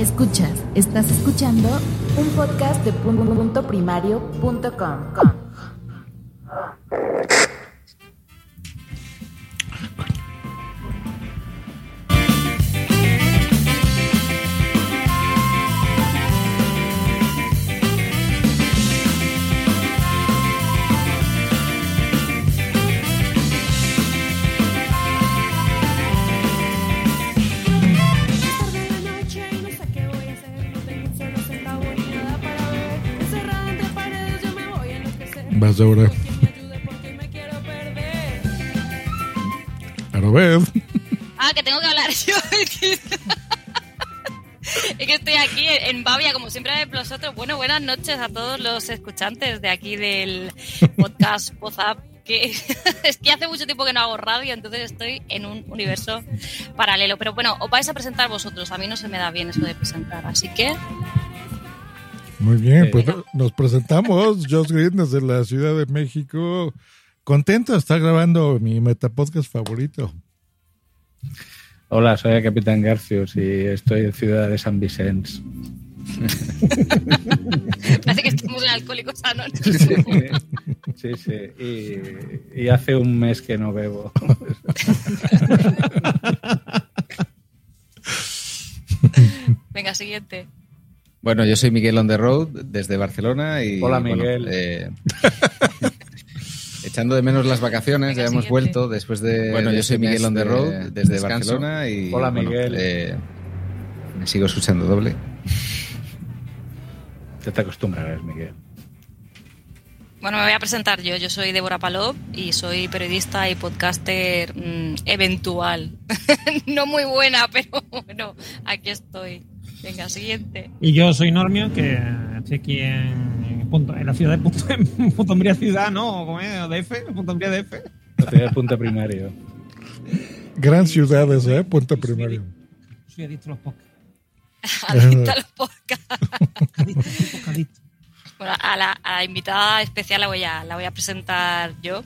Escuchas, estás escuchando un podcast de punto Vas ahora. Arobed. Ah, que tengo que hablar yo. Es que estoy aquí en Bavia, como siempre vosotros. Bueno, buenas noches a todos los escuchantes de aquí del podcast WhatsApp. Que es que hace mucho tiempo que no hago radio, entonces estoy en un universo paralelo. Pero bueno, os vais a presentar vosotros. A mí no se me da bien eso de presentar, así que Muy bien, pues nos presentamos. Josh Green desde la Ciudad de México. Contento de estar grabando mi metapodcast favorito. Hola, soy el Capitán Garcius y estoy en Ciudad de San Vicens. parece que estamos en Alcohólicos Anónimos. Sí, sí. sí. Y, y hace un mes que no bebo. Venga, siguiente. Bueno, yo soy Miguel on the road desde Barcelona y Hola, bueno, Miguel. eh, echando de menos las vacaciones, ya hemos vuelto después de bueno, yo soy Miguel on the de road desde descanso. Barcelona y Hola, bueno, Miguel. eh, me sigo escuchando doble. Ya te acostumbrarás, Miguel. Bueno, me voy a presentar yo. Yo soy Débora Palop y soy periodista y podcaster mm, eventual. no muy buena, pero bueno, aquí estoy. Venga, siguiente. Y yo soy Normio, que estoy aquí en, punto- en la ciudad de Punto, en Punto Umbría Ciudad, ¿no? ¿Cómo es? ¿DF? ¿Punto Umbría DF? Estoy de punto primario. Gran ciudad esa, ¿eh? Puente Primario. Soy adicto a los podcasts. Adicta a los podcasts. Adicto, podcastadicto. Bueno, a la, invitada especial la voy, a, la voy a presentar yo.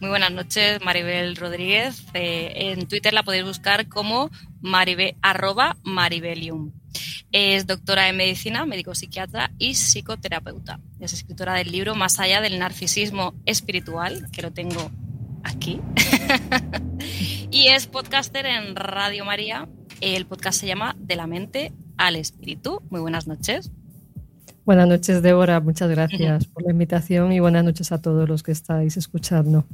Muy buenas noches, Maribel Rodríguez. Eh, en Twitter la podéis buscar como maribe, arroba maribelium. Es doctora en medicina, médico psiquiatra y psicoterapeuta. Es escritora del libro Más allá del narcisismo espiritual, que lo tengo aquí. y es podcaster en Radio María. El podcast se llama De la mente al espíritu. Muy buenas noches. Buenas noches, Débora. Muchas gracias por la invitación y buenas noches a todos los que estáis escuchando.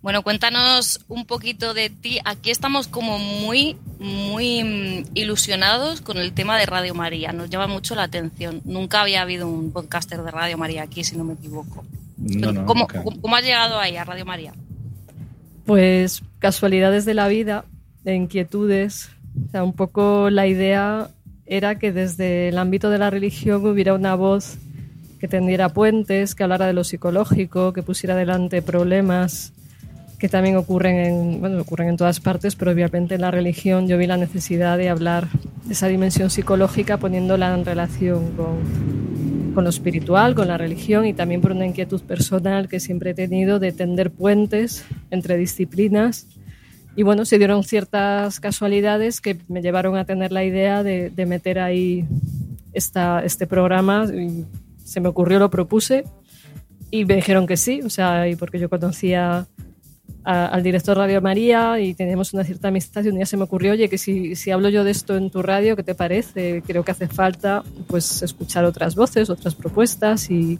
Bueno, cuéntanos un poquito de ti. Aquí estamos como muy, muy mm, ilusionados con el tema de Radio María. Nos llama mucho la atención. Nunca había habido un podcaster de Radio María aquí, si no me equivoco. No, no, ¿Cómo, nunca. cómo- cómo has llegado ahí a Radio María? Pues casualidades de la vida, de inquietudes. O sea, un poco la idea era que desde el ámbito de la religión hubiera una voz que tendiera puentes, que hablara de lo psicológico, que pusiera adelante problemas que también ocurren en, bueno, ocurren en todas partes, pero obviamente en la religión yo vi la necesidad de hablar de esa dimensión psicológica poniéndola en relación con, con lo espiritual, con la religión y también por una inquietud personal que siempre he tenido de tender puentes entre disciplinas. Y bueno, se dieron ciertas casualidades que me llevaron a tener la idea de, de meter ahí esta, este programa. Y se me ocurrió, lo propuse y me dijeron que sí, o sea, y porque yo conocía a- al director Radio María y teníamos una cierta amistad y un día se me ocurrió, oye, que si, si hablo yo de esto en tu radio, ¿qué te parece? Creo que hace falta pues escuchar otras voces, otras propuestas y,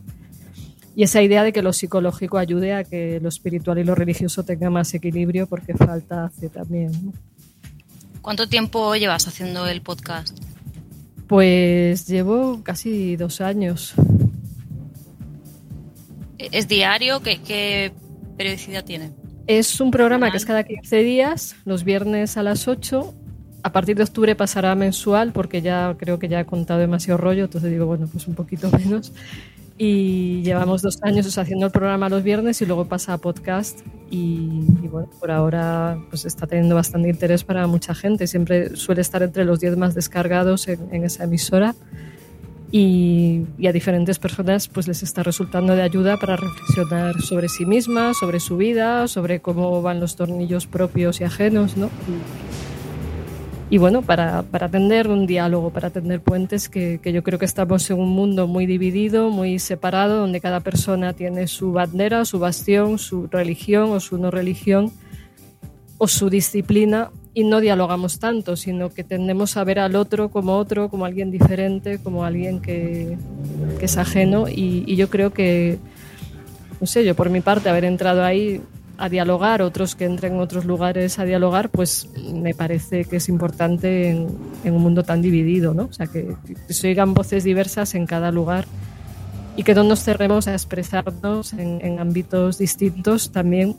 y esa idea de que lo psicológico ayude a que lo espiritual y lo religioso tenga más equilibrio porque falta hace también. ¿no? ¿Cuánto tiempo llevas haciendo el podcast? Pues llevo casi dos años. ¿Es diario? ¿Qué, qué periodicidad tiene? Es un programa que es cada 15 días, los viernes a las 8, a partir de octubre pasará mensual porque ya creo que ya he contado demasiado rollo, entonces digo, bueno, pues un poquito menos. Y llevamos dos años haciendo el programa los viernes y luego pasa a podcast y, y, bueno, por ahora pues está teniendo bastante interés para mucha gente. Siempre suele estar entre los 10 más descargados en, en esa emisora y, y, a diferentes personas pues les está resultando de ayuda para reflexionar sobre sí mismas, sobre su vida, sobre cómo van los tornillos propios y ajenos, ¿no? y bueno, para, para tender un diálogo, para tender puentes, que, que, yo creo que estamos en un mundo muy dividido, muy separado, donde cada persona tiene su bandera, su bastión, su religión o su no religión o su disciplina. Y no dialogamos tanto, sino que tendemos a ver al otro como otro, como alguien diferente, como alguien que, que es ajeno. Y, y yo creo que, no sé, yo por mi parte haber entrado ahí a dialogar, otros que entren en otros lugares a dialogar, pues me parece que es importante en, un mundo tan dividido, ¿no? O sea, que, que se oigan voces diversas en cada lugar y que no nos cerremos a expresarnos en, en ámbitos distintos también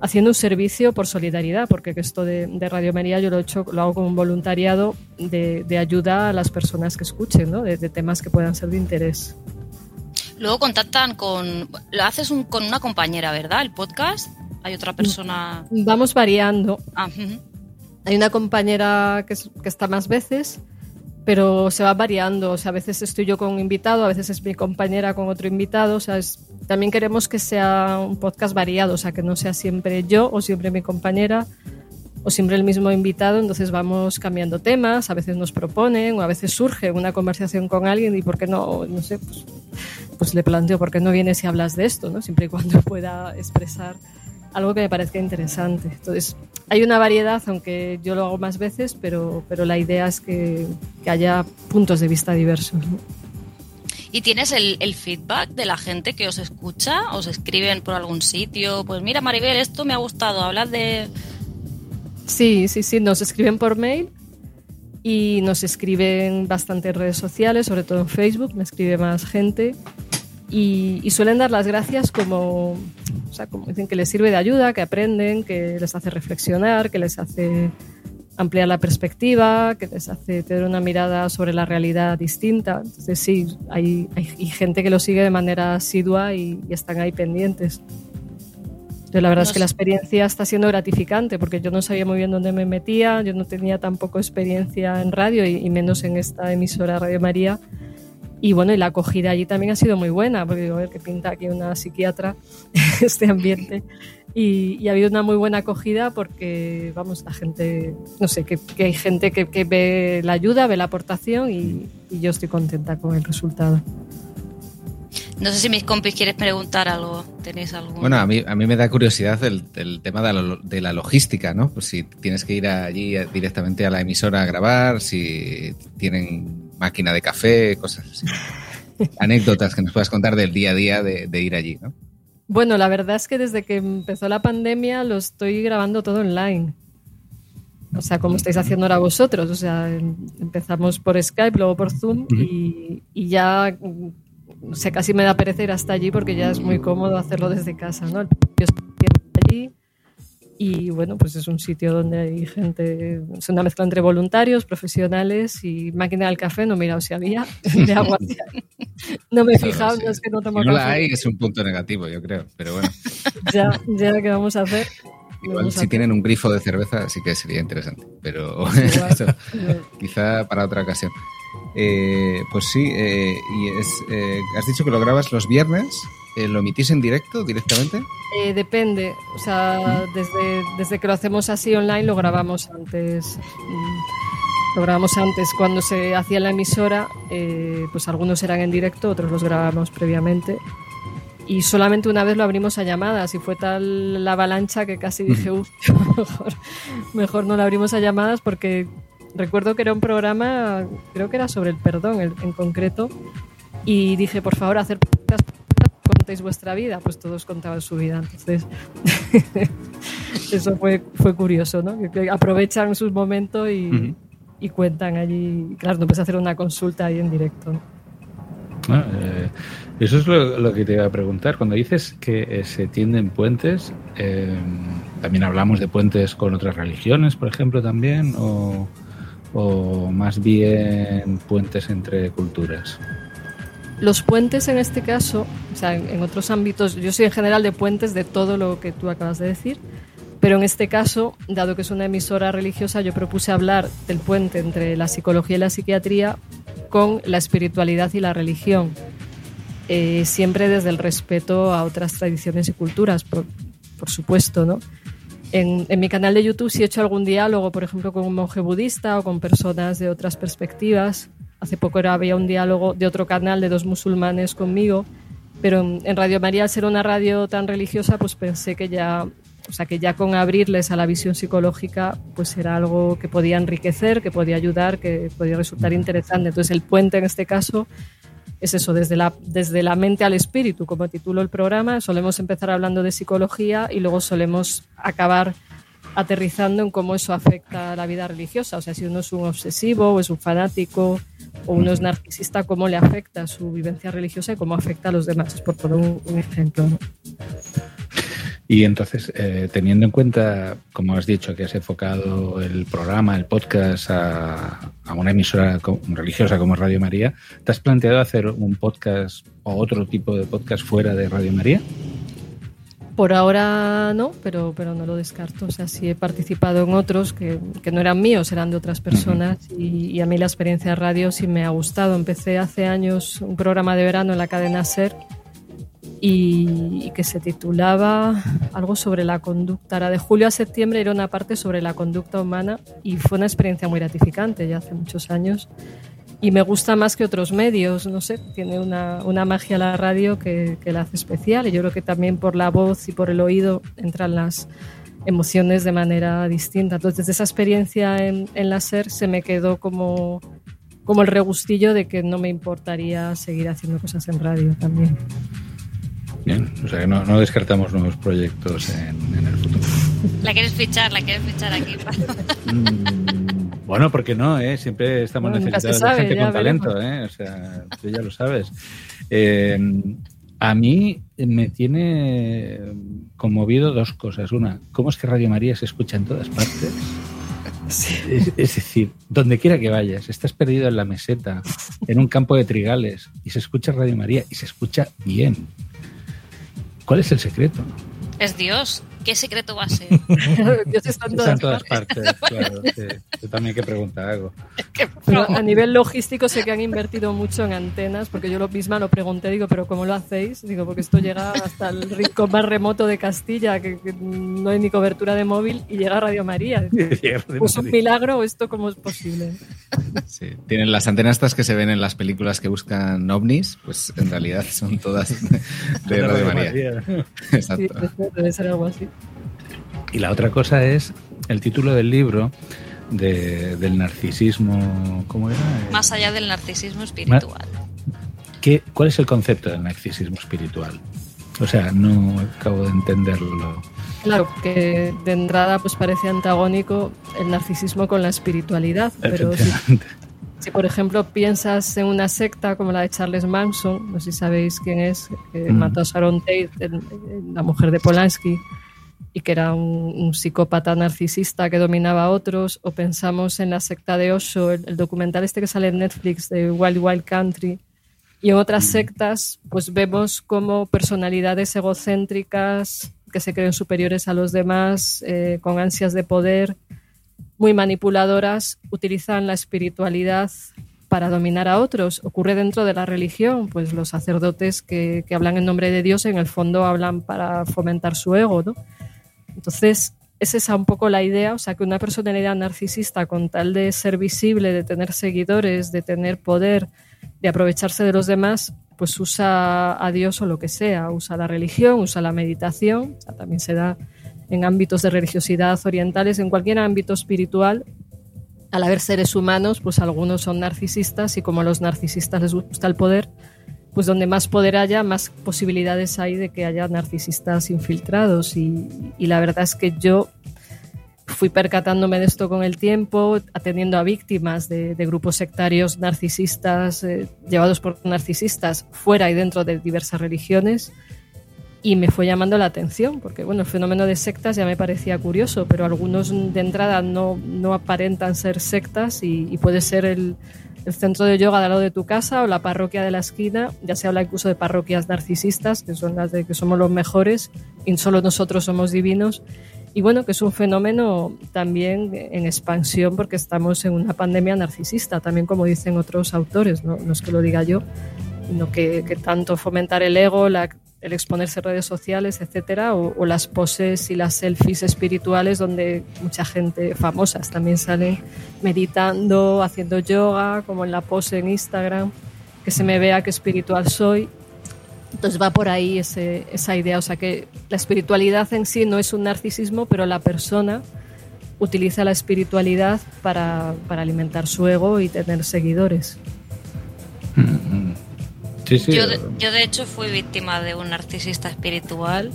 haciendo un servicio por solidaridad, porque esto de, Radio María yo lo he hecho, lo hago como un voluntariado de, ayuda a las personas que escuchen, ¿no? de temas que puedan ser de interés. Luego contactan con. Lo haces un, con una compañera, ¿verdad? El podcast. Hay otra persona. Vamos variando. Ah, uh -huh. Hay una compañera que, es, que, está más veces, pero se va variando. O sea, a veces estoy yo con un invitado, a veces es mi compañera con otro invitado. O sea, es, también queremos que sea un podcast variado, o sea, que no sea siempre yo o siempre mi compañera o siempre el mismo invitado, entonces vamos cambiando temas, a veces nos proponen o a veces surge una conversación con alguien y por qué no, no sé, pues, pues le planteo por qué no vienes y hablas de esto, ¿no? Siempre y cuando pueda expresar algo que me parezca interesante. Entonces, hay una variedad, aunque yo lo hago más veces, pero, pero la idea es que, que haya puntos de vista diversos. ¿Y tienes el, feedback de la gente que os escucha? ¿Os escriben por algún sitio? Pues mira, Maribel, esto me ha gustado, hablar de Sí, sí, sí, nos escriben por mail y nos escriben bastante en redes sociales, sobre todo en Facebook, me escribe más gente y, suelen dar las gracias como, o sea, como dicen que les sirve de ayuda, que aprenden, que les hace reflexionar, que les hace ampliar la perspectiva, que les hace tener una mirada sobre la realidad distinta. Entonces sí, hay, gente que lo sigue de manera asidua y están ahí pendientes. Yo la verdad no es que la experiencia está siendo gratificante porque yo no sabía muy bien dónde me metía, yo no tenía tampoco experiencia en radio y, y, menos en esta emisora Radio María. Y bueno, y la acogida allí también ha sido muy buena, porque digo, a ver qué pinta aquí una psiquiatra este ambiente. Y, y, ha habido una muy buena acogida porque, vamos, la gente, no sé, que, que hay gente que, que, ve la ayuda, ve la aportación y, y yo estoy contenta con el resultado. No sé si mis compis quieres preguntar algo. ¿Tenéis algo? Bueno, a mí, a mí me da curiosidad el, el tema de la, de la, logística, ¿no? Pues si tienes que ir allí directamente a la emisora a grabar, si tienen máquina de café, cosas así. Anécdotas que nos puedas contar del día a día de, de, ir allí, ¿no? Bueno, la verdad es que desde que empezó la pandemia lo estoy grabando todo online. O sea, como estáis haciendo ahora vosotros. O sea, empezamos por Skype, luego por Zoom uh -huh. y, y ya o sea, casi me da pereza ir hasta allí porque ya es muy cómodo hacerlo desde casa, ¿no? El allí y bueno, pues es un sitio donde hay gente, es una mezcla entre voluntarios, profesionales y máquina del café, no he mirado si había, de agua. no me he fijado, no, sí. no es que no tomo si no café. la hay es un punto negativo, yo creo, pero bueno. ya, ya, ¿qué vamos a hacer? Igual si tienen un grifo de cerveza sí que sería interesante, pero eso, quizá para otra ocasión. Eh, pues sí, eh, y es, eh, has dicho que lo grabas los viernes. Eh, ¿Lo emitís en directo directamente? Eh, depende. O sea, ¿Mm? desde, desde que lo hacemos así online lo grabamos antes. Mm, lo grabamos antes cuando se hacía la emisora. Eh, pues algunos eran en directo, otros los grabamos previamente. Y solamente una vez lo abrimos a llamadas y fue tal la avalancha que casi dije, uff, mejor, mejor no lo abrimos a llamadas porque recuerdo que era un programa, creo que era sobre el perdón el, en concreto, y dije, por favor, hacer contéis vuestra vida, pues todos contaban su vida. Entonces, eso fue, fue curioso, ¿no? Que, que aprovechan sus momentos y, uh -huh. y, cuentan allí. Claro, no puedes hacer una consulta ahí en directo. ¿no? Ah, eh, eso es lo, lo, que te iba a preguntar. Cuando dices que eh, se tienden puentes, eh, ¿también hablamos de puentes con otras religiones, por ejemplo, también? ¿O o más bien puentes entre culturas? Los puentes en este caso, o sea, en, otros ámbitos, yo soy en general de puentes de todo lo que tú acabas de decir, pero en este caso, dado que es una emisora religiosa, yo propuse hablar del puente entre la psicología y la psiquiatría con la espiritualidad y la religión, eh, siempre desde el respeto a otras tradiciones y culturas, por, por supuesto, ¿no? En, en, mi canal de YouTube sí he hecho algún diálogo, por ejemplo, con un monje budista o con personas de otras perspectivas. Hace poco era, había un diálogo de otro canal de dos musulmanes conmigo, pero en, en Radio María, al ser una radio tan religiosa, pues pensé que ya o sea que ya con abrirles a la visión psicológica, pues era algo que podía enriquecer, que podía ayudar, que podía resultar interesante. Entonces el puente en este caso es eso, desde la, desde la mente al espíritu, como titulo el programa. Solemos empezar hablando de psicología y luego solemos acabar aterrizando en cómo eso afecta a la vida religiosa. O sea, si uno es un obsesivo o es un fanático o uno es narcisista, cómo le afecta su vivencia religiosa y cómo afecta a los demás, por poner un, ejemplo. Y entonces, eh, teniendo en cuenta, como has dicho, que has enfocado el programa, el podcast a, a una emisora religiosa como Radio María, ¿te has planteado hacer un podcast o otro tipo de podcast fuera de Radio María? Por ahora no, pero, pero no lo descarto. O sea, sí he participado en otros que, que no eran míos, eran de otras personas uh -huh. y, y, a mí la experiencia de radio sí me ha gustado. Empecé hace años un programa de verano en la cadena SER y, y, que se titulaba algo sobre la conducta. Era de julio a septiembre era una parte sobre la conducta humana y fue una experiencia muy gratificante ya hace muchos años. Y me gusta más que otros medios, no sé, tiene una, una magia la radio que, que, la hace especial y yo creo que también por la voz y por el oído entran las emociones de manera distinta. Entonces esa experiencia en, en la SER se me quedó como, como el regustillo de que no me importaría seguir haciendo cosas en radio también. Bien, o sea que no, no descartamos nuevos proyectos en, en, el futuro. La quieres fichar, la quieres fichar aquí. mm, bueno, porque no, ¿eh? Siempre estamos bueno, de gente con talento, ¿eh? O sea, tú ya lo sabes. Eh, a mí me tiene conmovido dos cosas. Una, ¿cómo es que Radio María se escucha en todas partes? Sí. Es, es, decir, donde quiera que vayas, estás perdido en la meseta, en un campo de trigales, y se escucha Radio María y se escucha bien. ¿Cuál es el secreto? Es Dios. ¿Qué secreto va a ser? Dios está en todas, todas partes. claro, sí. Yo también hay que preguntar algo. Pero a nivel logístico sé que han invertido mucho en antenas, porque yo lo misma lo pregunté, digo, pero ¿cómo lo hacéis? Digo, porque esto llega hasta el rincón más remoto de Castilla, que, que no hay ni cobertura de móvil, y llega a Radio María. ¿Es un milagro esto cómo es posible? Sí. Tienen las antenas estas que se ven en las películas que buscan ovnis, pues en realidad son todas de, Radio María. Exacto. Sí, debe ser algo así. Y la otra cosa es el título del libro de, del narcisismo. ¿Cómo era? Más allá del narcisismo espiritual. ¿Qué, ¿Cuál es el concepto del narcisismo espiritual? O sea, no acabo de entenderlo. Claro, que de entrada pues parece antagónico el narcisismo con la espiritualidad, pero si, si, por ejemplo piensas en una secta como la de Charles Manson, no sé si sabéis quién es, que mm. mató a Sharon Tate, la mujer de Polanski, y que era un, un, psicópata narcisista que dominaba a otros, o pensamos en la secta de Osho, el, el, documental este que sale en Netflix de Wild Wild Country, y en otras sectas pues vemos como personalidades egocéntricas que se creen superiores a los demás, eh, con ansias de poder, muy manipuladoras, utilizan la espiritualidad para dominar a otros. Ocurre dentro de la religión, pues los sacerdotes que, que hablan en nombre de Dios en el fondo hablan para fomentar su ego, ¿no? Entonces, es esa un poco la idea, o sea, que una personalidad narcisista con tal de ser visible, de tener seguidores, de tener poder, de aprovecharse de los demás, pues usa a Dios o lo que sea, usa la religión, usa la meditación, o también se da en ámbitos de religiosidad orientales, en cualquier ámbito espiritual, al haber seres humanos, pues algunos son narcisistas y como a los narcisistas les gusta el poder, pues donde más poder haya, más posibilidades hay de que haya narcisistas infiltrados. Y, y, la verdad es que yo fui percatándome de esto con el tiempo, atendiendo a víctimas de, de grupos sectarios narcisistas, eh, llevados por narcisistas fuera y dentro de diversas religiones. y me fue llamando la atención, porque bueno, el fenómeno de sectas ya me parecía curioso, pero algunos de entrada no, no aparentan ser sectas y, puede ser el, el, centro de yoga de al lado de tu casa o la parroquia de la esquina, ya se habla incluso de parroquias narcisistas, que son las de que somos los mejores y solo nosotros somos divinos. Y bueno, que es un fenómeno también en expansión porque estamos en una pandemia narcisista, también como dicen otros autores, no, no es que lo diga yo, sino que, que tanto fomentar el ego, la el exponerse redes sociales, etcétera, o, las poses y las selfies espirituales donde mucha gente famosas también salen meditando, haciendo yoga, como en la pose en Instagram, que se me vea que espiritual soy. Entonces va por ahí esa idea, o sea que la espiritualidad en sí no es un narcisismo, pero la persona utiliza la espiritualidad para, alimentar su ego y tener seguidores. Mm-hmm. Yo, de, yo, de hecho, fui víctima de un narcisista espiritual.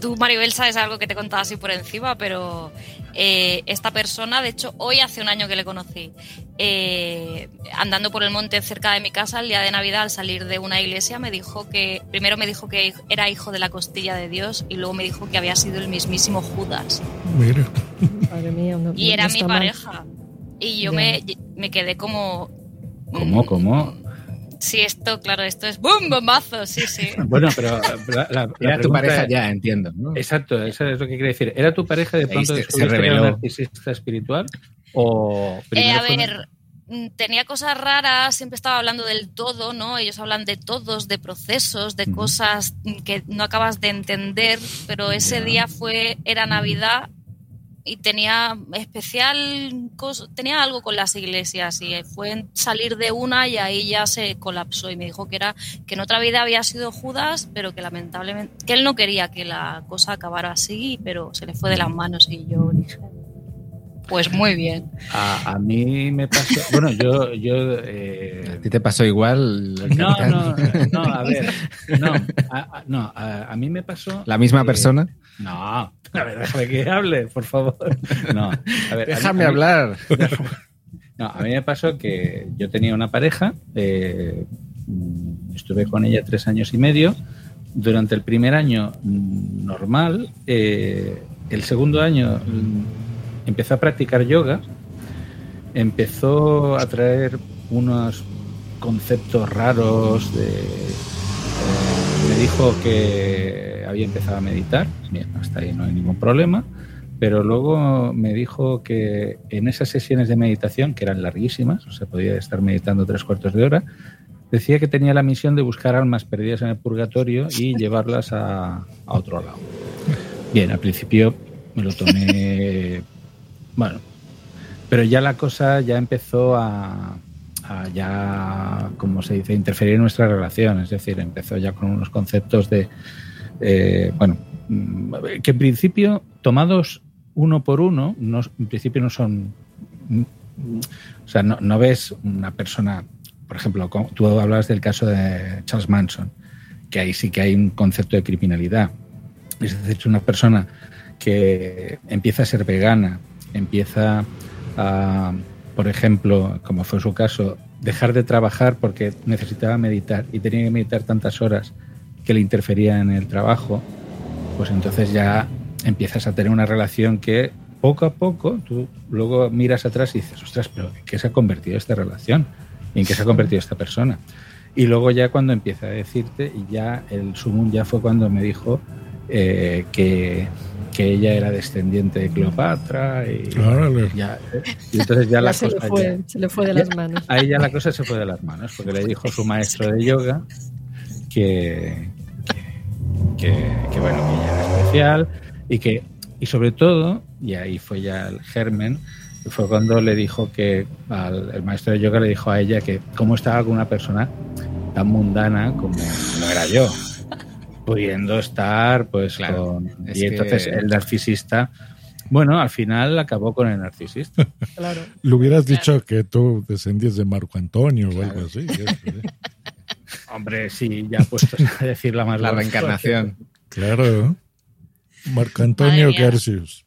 Tú, Maribel, sabes algo que te contaba así por encima, pero eh, esta persona, de hecho, hoy hace un año que le conocí, eh, andando por el monte cerca de mi casa el día de Navidad, al salir de una iglesia, me dijo que, primero me dijo que era hijo de la costilla de Dios y luego me dijo que había sido el mismísimo Judas. Mira. y era mi pareja. Y yo me, me quedé como... ¿Cómo? ¿Cómo? Sí, esto, claro, esto es ¡bum! bombazo, sí, sí. bueno, pero era tu pareja ya, entiendo. Exacto, eso es lo que quiere decir. ¿Era tu pareja de pronto se, se reveló. narcisista espiritual? O eh, a ver, mm, tenía cosas raras, siempre estaba hablando del todo, ¿no? Ellos hablan de todos, de procesos, de cosas que no acabas de entender, pero ese día fue, era Navidad y tenía especial tenía algo con las iglesias y fue salir de una y ahí ya se colapsó y me dijo que era que en otra vida había sido Judas pero que lamentablemente que él no quería que la cosa acabara así pero se le fue de las manos y yo dije pues muy bien. A, mí me pasó. Bueno, yo. yo eh, ¿A ti te pasó igual? No, no, no, a ver. No, a, no, a, mí me pasó. ¿La misma persona? No, a ver, déjame que hable, por favor. No, a ver, déjame hablar. No, a mí me pasó que yo tenía una pareja, eh, estuve con ella tres años y medio. Durante el primer año mm, normal, eh, el segundo año empezó a practicar yoga, empezó a traer unos conceptos raros de... Eh, dijo que había empezado a meditar, bien, hasta ahí no hay ningún problema, pero luego me dijo que en esas sesiones de meditación, que eran larguísimas, o sea, podía estar meditando tres cuartos de hora, decía que tenía la misión de buscar almas perdidas en el purgatorio y llevarlas a, a otro lado. Bien, al principio me lo tomé bueno, pero ya la cosa ya empezó a, ya, como se dice, interferir en nuestra relación. Es decir, empezó ya con unos conceptos de, eh, bueno, mm, que en principio, tomados uno por uno, no, en principio no son, o sea, no, ves una persona, por ejemplo, tú hablas del caso de Charles Manson, que ahí sí que hay un concepto de criminalidad. Es decir, una persona que empieza a ser vegana, empieza a, por ejemplo, como fue su caso, dejar de trabajar porque necesitaba meditar y tenía que meditar tantas horas que le interfería en el trabajo, pues entonces ya empiezas a tener una relación que poco a poco tú luego miras atrás y dices, ostras, pero ¿en qué se ha convertido esta relación? ¿Y en qué se ha convertido esta persona? Y luego ya cuando empieza a decirte, y ya el sumum ya fue cuando me dijo eh, que que ella era descendiente de Cleopatra y, entonces ya, la se cosa le fue, se le fue de las manos. A ella la cosa se fue de las manos porque le dijo su maestro de yoga que, que, bueno que ella era especial y que y sobre todo y ahí fue ya el germen fue cuando le dijo que al, el maestro de yoga le dijo a ella que cómo estaba con una persona tan mundana como no era yo pudiendo estar pues con... Y entonces el narcisista, bueno, al final acabó con el narcisista. Claro. Le hubieras dicho que tú descendías de Marco Antonio o algo así. Hombre, sí, ya puesto a decir la más la reencarnación. Claro. Marco Antonio Garcius.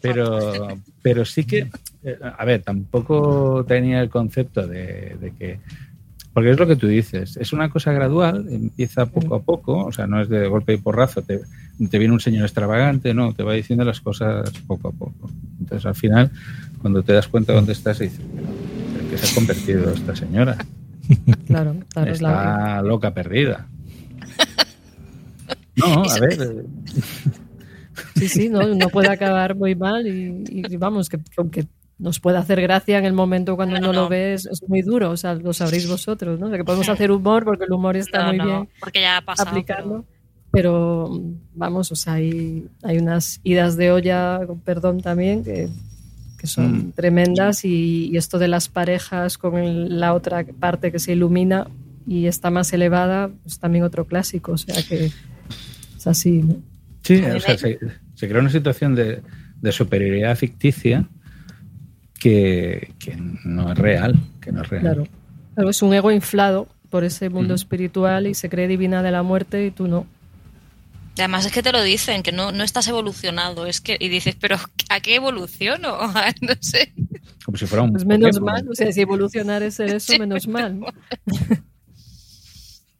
Pero, pero sí que, eh, a ver, tampoco tenía el concepto de, de, que, porque es lo que tú dices, es una cosa gradual, empieza poco a poco, o sea, no es de golpe y porrazo, te, te viene un señor extravagante, no, te va diciendo las cosas poco a poco. Entonces, al final, cuando te das cuenta de dónde estás, dices, ¿en qué se ha convertido esta señora? Claro, claro Está la... loca perdida. No, a ver. Sí, sí, no, no puede acabar muy mal y, y vamos, que aunque nos puede hacer gracia en el momento cuando no, no, lo ves, es muy duro, o sea, lo sabréis vosotros, ¿no? Sea, que podemos hacer humor porque el humor está no, muy no, bien porque ya ha pasado, aplicarlo, pero... pero... vamos, o sea, hay, hay unas idas de olla, perdón también, que, que son mm. tremendas y, y, esto de las parejas con el, la otra parte que se ilumina y está más elevada, pues también otro clásico, o sea que es así, ¿no? Sí, o sea, se, se, crea una situación de, de superioridad ficticia que, que, no es real, que no es real. Claro. claro, es un ego inflado por ese mundo mm. espiritual y se cree divina de la muerte y tú no. Además es que te lo dicen, que no, no estás evolucionado, es que y dices, pero ¿a qué evoluciono? no sé. Como si fuera un pues menos Pokémon. mal, o sea, si evolucionar es ser eso, sí, menos mal.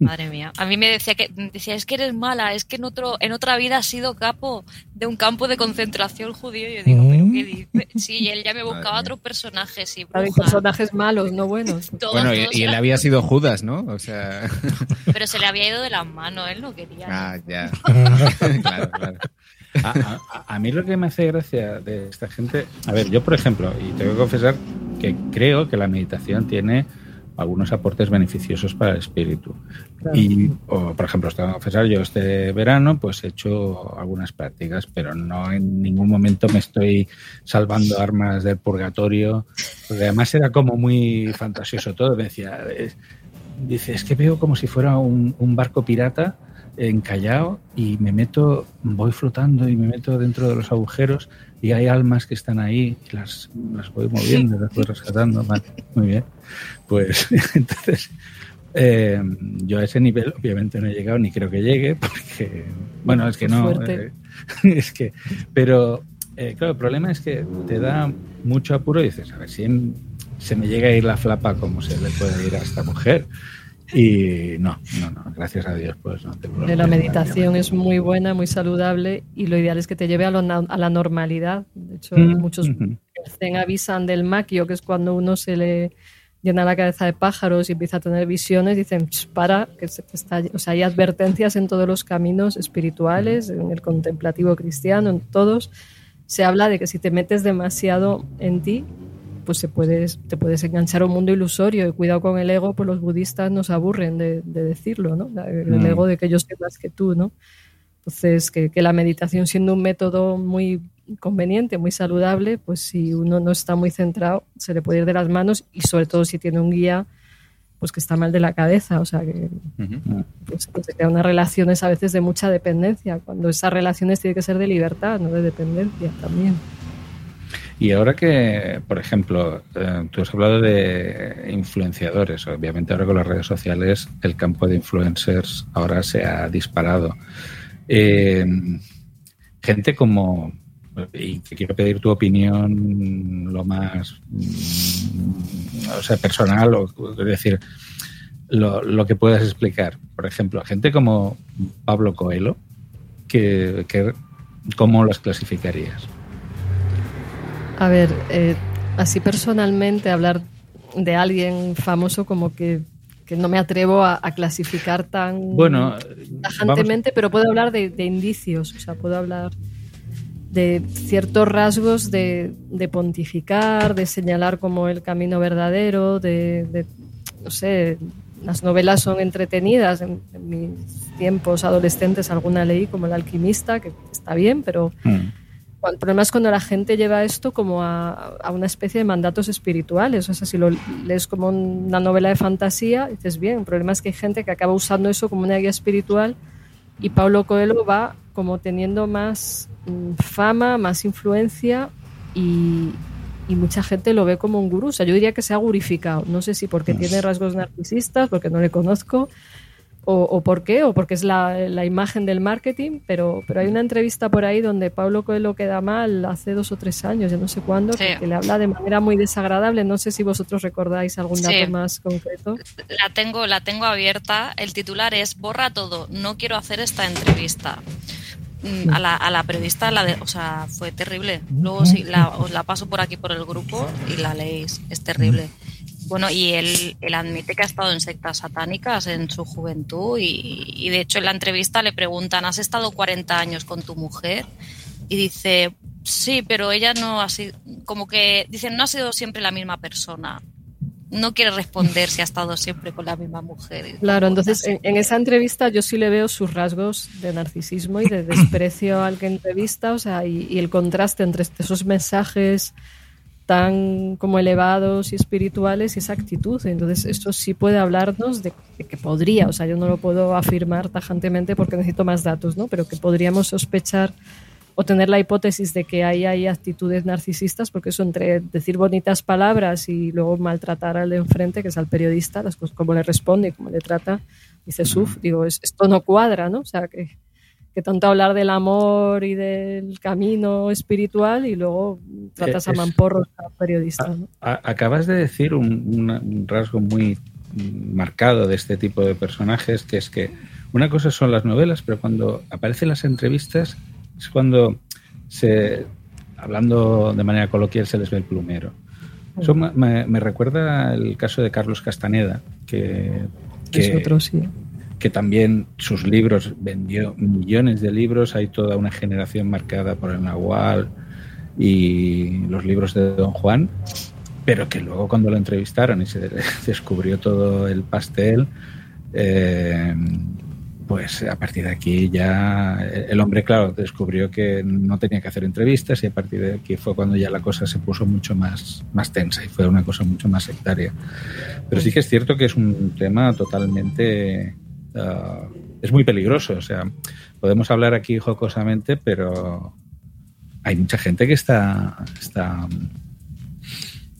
Madre mía. A mí me decía que decía, es que eres mala, es que en otro, en otra vida has sido capo de un campo de concentración judío. Y yo digo, ¿pero qué dice? Sí, y él ya me buscaba otros personajes y bruja. personajes malos, no buenos. Todos, bueno, todos y, y él había sido Judas, ¿no? O sea. Pero se le había ido de las manos, él no quería. Ah, ya. claro, claro. A, a, a, mí lo que me hace gracia de esta gente, a ver, yo por ejemplo, y tengo que confesar que creo que la meditación tiene algunos aportes beneficiosos para el espíritu. Claro. Y, o, por ejemplo, tengo que confesar, yo este verano pues he hecho algunas prácticas, pero no en ningún momento me estoy salvando armas del purgatorio, porque además era como muy fantasioso todo. Me decía, es, dice, es que veo como si fuera un, un barco pirata encallado y me meto, voy flotando y me meto dentro de los agujeros y hay almas que están ahí y las, las voy moviendo, las voy rescatando. Vale, muy bien. Pues entonces, eh, yo a ese nivel obviamente no he llegado ni creo que llegue porque, bueno, es que no, eh, es que, pero eh, claro, el problema es que te da mucho apuro y dices, a ver si en, se me llega a ir la flapa como se le puede ir a esta mujer. Y no, no, no, gracias a Dios, pues no te La meditación es muy buena, muy saludable y lo ideal es que te lleve a, lo, a la normalidad. De hecho, mm -hmm. muchos avisan del maquio, que es cuando uno se le llena la cabeza de pájaros y empieza a tener visiones, dicen, para, que está, o sea, hay advertencias en todos los caminos espirituales, en el contemplativo cristiano, en todos. Se habla de que si te metes demasiado en ti, pues se puedes, te puedes enganchar a un mundo ilusorio y cuidado con el ego, pues los budistas nos aburren de, de decirlo, ¿no? El mm. ego de que yo soy más que tú, ¿no? Entonces, que, que, la meditación siendo un método muy conveniente, muy saludable, pues si uno no está muy centrado, se le puede ir de las manos y sobre todo si tiene un guía, pues que está mal de la cabeza, o sea que uh -huh. pues, pues se crean unas relaciones a veces de mucha dependencia, cuando esas relaciones tienen que ser de libertad, no de dependencia también. Y ahora que, por ejemplo, eh, tú has hablado de influenciadores, obviamente ahora con las redes sociales el campo de influencers ahora se ha disparado. Eh, gente como, y te quiero pedir tu opinión lo más, mm, o sea, personal, o es decir, lo, lo, que puedas explicar. Por ejemplo, gente como Pablo Coelho, que, que ¿cómo las clasificarías? A ver, eh, así personalmente hablar de alguien famoso como que, no me atrevo a, clasificar tan bueno, tajantemente, pero puedo hablar de, indicios, o sea, puedo hablar de ciertos rasgos de, pontificar, de señalar como el camino verdadero, de, no sé, las novelas son entretenidas. En, mis tiempos adolescentes alguna leí como El alquimista, que está bien, pero mm. El problema es cuando la gente lleva esto como a, una especie de mandatos espirituales. O sea, si lo lees como una novela de fantasía, dices bien. El problema es que hay gente que acaba usando eso como una guía espiritual y Pablo Coelho va como teniendo más mm, fama, más influencia y, y, mucha gente lo ve como un gurú. O sea, yo diría que se ha gurificado. No sé si porque tiene rasgos narcisistas, porque no le conozco, o, por qué, o porque es la, imagen del marketing, pero, pero hay una entrevista por ahí donde Pablo Coelho queda mal hace dos o tres años, ya no sé cuándo, que, le habla de manera muy desagradable. No sé si vosotros recordáis algún dato más concreto. La tengo, la tengo abierta. El titular es Borra todo, no quiero hacer esta entrevista. Mm, a la, a la periodista, la de, o sea, fue terrible. Luego sí, la, os la paso por aquí por el grupo y la leéis. Es terrible. Bueno, y él, él, admite que ha estado en sectas satánicas en su juventud y, de hecho en la entrevista le preguntan, ¿has estado 40 años con tu mujer? Y dice, sí, pero ella no ha sido, como que, dicen, no ha sido siempre la misma persona. No quiere responder si ha estado siempre con la misma mujer. Claro, entonces en, esa entrevista yo sí le veo sus rasgos de narcisismo y de desprecio al que entrevista, o sea, y, y el contraste entre esos mensajes tan como elevados y espirituales y esa actitud. Entonces, esto sí puede hablarnos de, que podría, o sea, yo no lo puedo afirmar tajantemente porque necesito más datos, ¿no? Pero que podríamos sospechar o tener la hipótesis de que ahí hay actitudes narcisistas, porque eso entre decir bonitas palabras y luego maltratar al de enfrente, que es al periodista, las cosas, cómo le responde y cómo le trata, dice, suf, digo, esto no cuadra, ¿no? O sea, que que tanto hablar del amor y del camino espiritual y luego tratas a mamporros a periodistas. Acabas de decir un, rasgo muy marcado de este tipo de personajes, que es que una cosa son las novelas, pero cuando aparecen las entrevistas es cuando se, hablando de manera coloquial, se les ve el plumero. Eso me, recuerda el caso de Carlos Castaneda, que, que, es otro, sí que también sus libros vendió millones de libros, hay toda una generación marcada por el Nahual y los libros de Don Juan, pero que luego cuando lo entrevistaron y se descubrió todo el pastel, eh, pues a partir de aquí ya el hombre, claro, descubrió que no tenía que hacer entrevistas y a partir de aquí fue cuando ya la cosa se puso mucho más, más tensa y fue una cosa mucho más sectaria. Pero sí que es cierto que es un tema totalmente Es muy peligroso. O sea, podemos hablar aquí jocosamente, pero hay mucha gente que está, está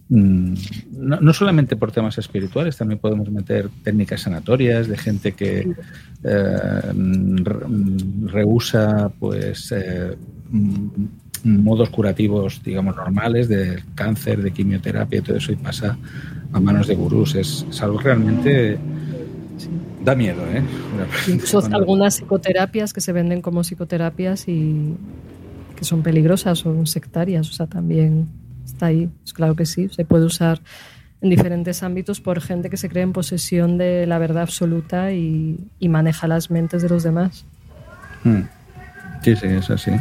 mm, no, solamente por temas espirituales, también podemos meter técnicas sanatorias de gente que eh, rehúsa pues eh, modos curativos, digamos, normales de cáncer, de quimioterapia y todo eso y pasa a manos de gurús. Es, es algo realmente Da miedo, ¿eh? Incluso algunas psicoterapias que se venden como psicoterapias y que son peligrosas, son sectarias, o sea, también está ahí. Es claro que sí, se puede usar en diferentes ámbitos por gente que se cree en posesión de la verdad absoluta y, maneja las mentes de los demás. Hmm. Sí, sí, es así.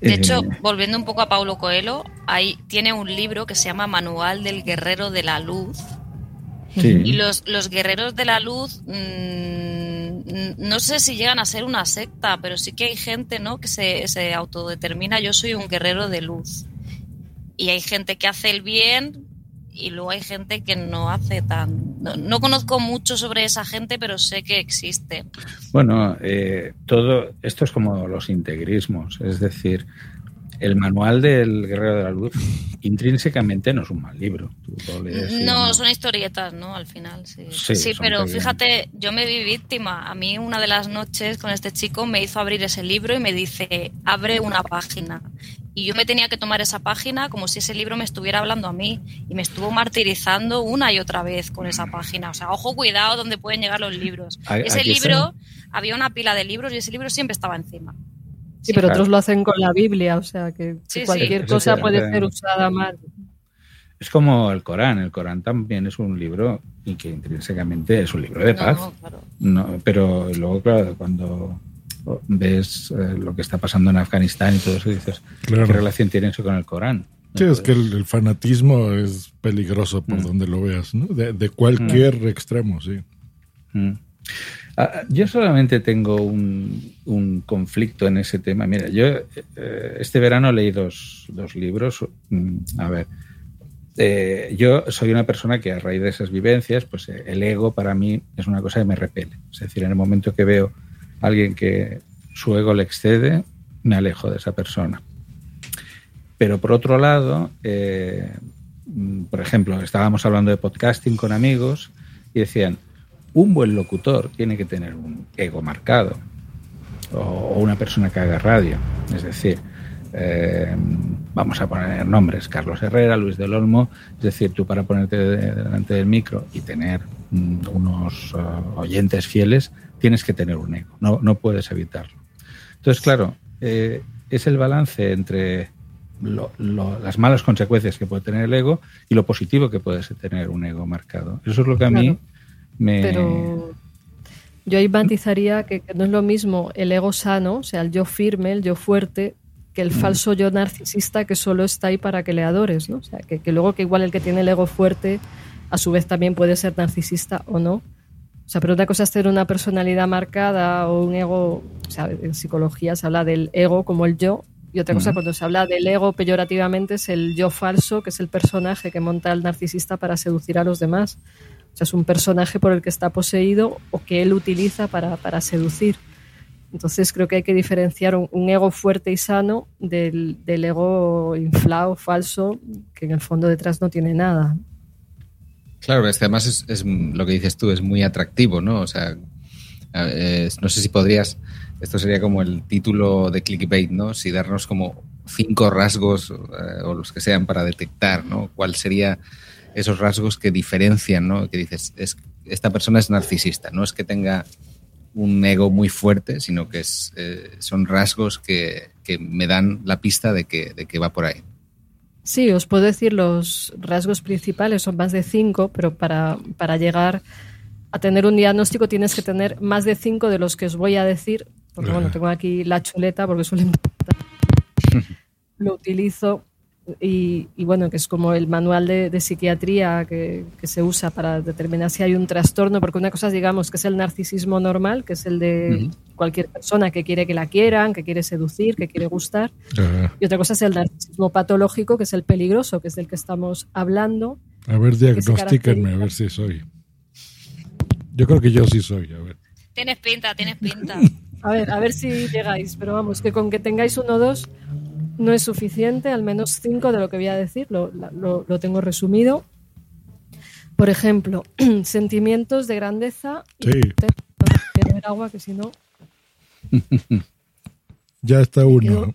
De eh, hecho, volviendo un poco a Paulo Coelho, ahí tiene un libro que se llama Manual del Guerrero de la Luz, y los, los guerreros de la luz, mm, no sé si llegan a ser una secta, pero sí que hay gente ¿no? que se, se autodetermina, yo soy un guerrero de luz. Y hay gente que hace el bien y luego hay gente que no hace tan... No, conozco mucho sobre esa gente, pero sé que existe. Bueno, eh, todo esto es como los integrismos, es decir, el manual del Guerrero de la Luz intrínsecamente no es un mal libro. no, son historietas, ¿no? Al final, sí. Sí, pero fíjate, yo me vi víctima. A mí una de las noches con este chico me hizo abrir ese libro y me dice, abre una página. Y yo me tenía que tomar esa página como si ese libro me estuviera hablando a mí. Y me estuvo martirizando una y otra vez con esa página. O sea, ojo, cuidado donde pueden llegar los libros. ese libro, había una pila de libros y ese libro siempre estaba encima. Sí, pero otros lo hacen con la Biblia, o sea que, cualquier cosa puede ser usada mal. Es como el Corán, el Corán también es un libro y que intrínsecamente es un libro de paz. No, pero luego, claro, cuando ves eh, lo que está pasando en Afganistán y todo eso, dices, ¿qué relación tiene eso con el Corán? Sí, es que el, fanatismo es peligroso por mm. donde lo veas, ¿no? De, cualquier mm. extremo, sí. Mm. Ah, yo solamente tengo un, conflicto en ese tema. Mira, yo eh, este verano leí dos, dos libros. A ver, eh, yo soy una persona que a raíz de esas vivencias, pues eh, el ego para mí es una cosa que me repele. Es decir, en el momento que veo a alguien que su ego le excede, me alejo de esa persona. Pero por otro lado, eh, por ejemplo, estábamos hablando de podcasting con amigos y decían, un buen locutor tiene que tener un ego marcado o una persona que haga radio. Es decir, eh, vamos a poner nombres, Carlos Herrera, Luis del Olmo, es decir, tú para ponerte delante del micro y tener mm, unos uh, oyentes fieles, tienes que tener un ego, no, no puedes evitarlo. Entonces, claro, eh, es el balance entre las malas consecuencias que puede tener el ego y lo positivo que puede tener un ego marcado. Eso es lo que a mí me... Pero yo ahí matizaría que no es lo mismo el ego sano, o sea, el yo firme, el yo fuerte, que el falso yo narcisista que solo está ahí para que le adores, ¿no? O sea, que, luego que igual el que tiene el ego fuerte a su vez también puede ser narcisista o no. O sea, pero una cosa es tener una personalidad marcada o un ego, o sea, en psicología se habla del ego como el yo, y otra cosa cuando se habla del ego peyorativamente es el yo falso, que es el personaje que monta el narcisista para seducir a los demás. Es un personaje por el que está poseído o que él utiliza para, para seducir. Entonces creo que hay que diferenciar un, ego fuerte y sano del, ego inflado, falso, que en el fondo detrás no tiene nada. Claro, este además es, lo que dices tú, es muy atractivo, ¿no? O sea, no sé si podrías, esto sería como el título de clickbait, ¿no? Si darnos como cinco rasgos eh, o los que sean para detectar, ¿no? ¿Cuál sería esos rasgos que diferencian, ¿no? Que dices, es, esta persona es narcisista, no es que tenga un ego muy fuerte, sino que es, eh, son rasgos que, me dan la pista de que, de que va por ahí. Sí, os puedo decir los rasgos principales, son más de cinco, pero para, para llegar a tener un diagnóstico tienes que tener más de cinco de los que os voy a decir, porque bueno, tengo aquí la chuleta porque suelen lo utilizo y, bueno, que es como el manual de, psiquiatría que, se usa para determinar si hay un trastorno, porque una cosa, digamos, que es el narcisismo normal, que es el de cualquier persona que quiere que la quieran, que quiere seducir, que quiere gustar, y otra cosa es el narcisismo patológico, que es el peligroso, que es del que estamos hablando. A ver, diagnostíquenme, a ver si soy. Yo creo que yo sí soy, a ver. Tienes pinta, tienes pinta. a ver, a ver si llegáis, pero vamos, que con que tengáis uno o dos no es suficiente, al menos cinco de lo que voy a decir, lo, tengo resumido. Por ejemplo, sentimientos de grandeza. Sí. agua, que si no. ya está uno.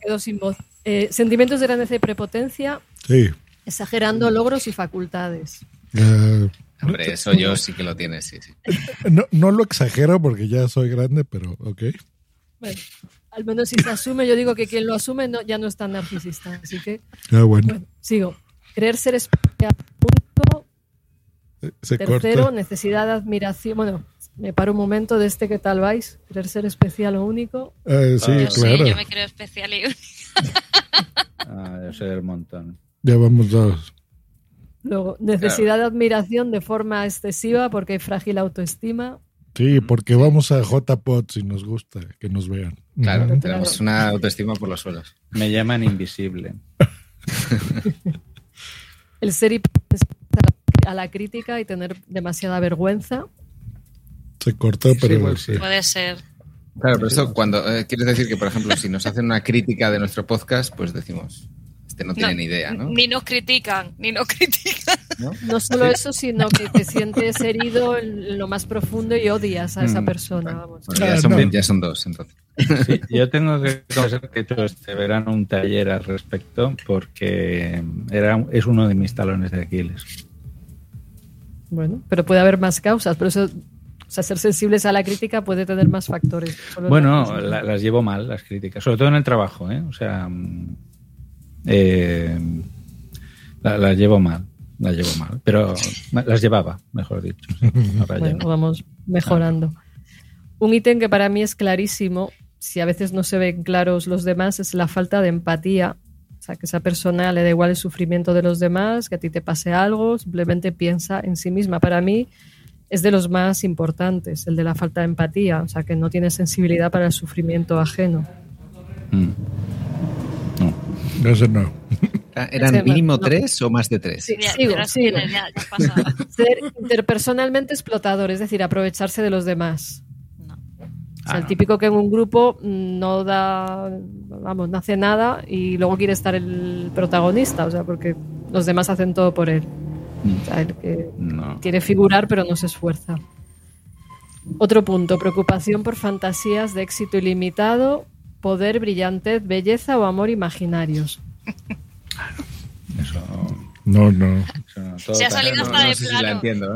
Me quedo sin voz. Eh, sentimientos de grandeza y prepotencia. Sí. Exagerando logros y facultades. Eh, Hombre, eso yo sí que lo tienes, sí, sí. No, no lo exagero porque ya soy grande, pero ok. Bueno, al menos si se asume, yo digo que quien lo asume no, ya no es tan narcisista. Así que. Ah, bueno. sigo. Creer ser especial. Punto. Se Tercero, necesidad de admiración. Bueno, Me paro un momento de este que tal vais, querer ser especial o único. Eh, sí, Yo claro. sí, yo me creo especial y Ah, yo soy del montón. Ya vamos dos. Luego, necesidad de admiración de forma excesiva porque hay frágil autoestima. Sí, porque vamos a JPOT si nos gusta que nos vean. Claro, Ujú. tenemos una autoestima por los suelos. Me llaman invisible. El ser a la crítica y tener demasiada vergüenza. Se cortó, pero igual sí. puede ser. Claro, pero eso cuando eh, quieres decir que, por ejemplo, si nos hacen una crítica de nuestro podcast, pues decimos, este no tiene No, ni idea, ¿no? Ni nos critican, ni nos critican. No solo eso, sino que te sientes herido en lo más profundo y odias a esa Mm. persona. Vamos. Bueno, Ah, ya, son, no. ya son dos, entonces. Sí, yo tengo que confesar que he hecho este verano un taller al respecto porque era, es uno de mis talones de Aquiles. Bueno, pero puede haber más causas. Por eso, o sea, ser sensibles a la crítica puede tener más factores. Bueno, la- la- las llevo mal, las críticas, sobre todo en el trabajo, ¿eh? O sea, mm, eh, la- las llevo mal, las llevo mal, pero las llevaba, mejor dicho. Ahora Bueno, vamos mejorando. Un ítem que para mí es clarísimo, si a veces no se ven claros los demás, es la falta de empatía. O sea, que esa persona le da igual el sufrimiento de los demás, que a ti te pase algo, simplemente piensa en sí misma. Para mí es de los más importantes, el de la falta de empatía, o sea, que no tiene sensibilidad para el sufrimiento ajeno. Mm. Ese no. ¿Eran Ese- mínimo no. tres o más de tres? Sí, ya, ya, ya. Ser interpersonalmente explotador, es decir, aprovecharse de los demás. No. O sea, Ah, el no. típico que en un grupo no da, vamos, no hace nada y luego quiere estar el protagonista, o sea, porque los demás hacen todo por él. O sea, el que No. quiere figurar pero no se esfuerza. Otro punto, preocupación por fantasías de éxito ilimitado, poder, brillantez, belleza o amor imaginarios. Eso, No, no. Se ha salido hasta de plano.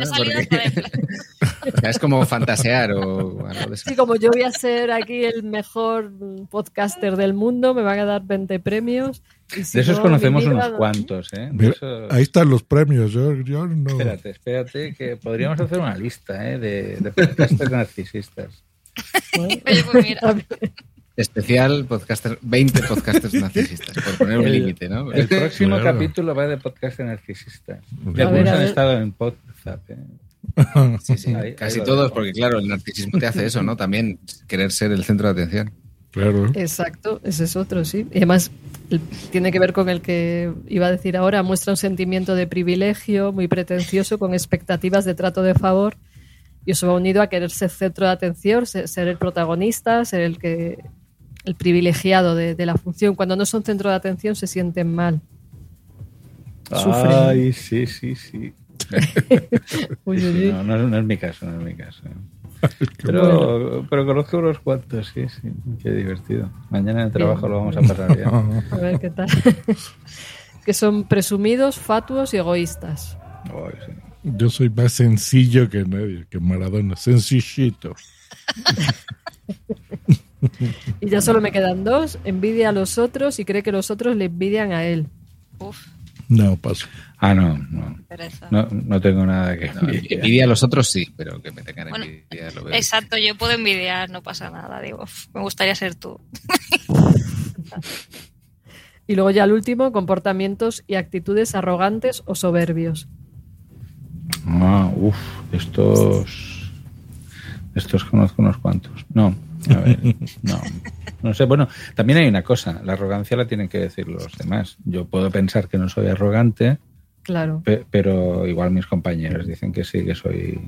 es como fantasear o algo de eso. Sí, como yo voy a ser aquí el mejor podcaster del mundo, me van a dar 20 premios. y si De esos no, conocemos unos no- cuantos, ¿eh? De Mira, esos- Ahí están los premios. Yo, yo no. Espérate, espérate, que podríamos hacer una lista ¿eh? de, de podcasters narcisistas. Oye, pues mira, Especial podcaster, 20 podcasters narcisistas, por poner un límite, ¿no? El próximo Claro. capítulo va de podcasters narcisistas. Algunos han estado en WhatsApp. ¿eh? Sí, sí, Ahí- casi ahí todos, porque claro, el narcisismo te hace eso, ¿no? También querer ser el centro de atención. Claro. Exacto, ese es otro, sí. Y además tiene que ver con el que iba a decir ahora, muestra un sentimiento de privilegio muy pretencioso con expectativas de trato de favor y eso va unido a querer ser centro de atención, ser, ser el protagonista, ser el que el privilegiado de, de la función. Cuando no son centro de atención se sienten mal. Sufren. Ay, sí, sí, sí. Uy, Sí, uy, sí, uy. no, no, es- no es mi caso, no es mi caso. Pero, pero conozco unos cuantos, sí, sí. Qué divertido. Mañana en el trabajo lo vamos a pasar bien. A ver qué tal. que son presumidos, fatuos y egoístas. Ay, sí. Yo soy más sencillo que nadie, que Maradona. Sencillito. Y ya solo me quedan dos. Envidia a los otros y cree que los otros le envidian a él. uf, No, paso. Ah, no, no. No, no tengo nada que No, envidia a los otros sí, pero que me tengan Bueno, envidia lo veo. Exacto, yo puedo envidiar, no pasa nada. Digo, me gustaría ser tú. Y luego ya el último, comportamientos y actitudes arrogantes o soberbios. Ah, uff, estos. Estos conozco unos cuantos. No, a ver, no. No sé, bueno, también hay una cosa, la arrogancia la tienen que decir los demás. Yo puedo pensar que no soy arrogante, Claro. pe- pero igual mis compañeros dicen que sí, que soy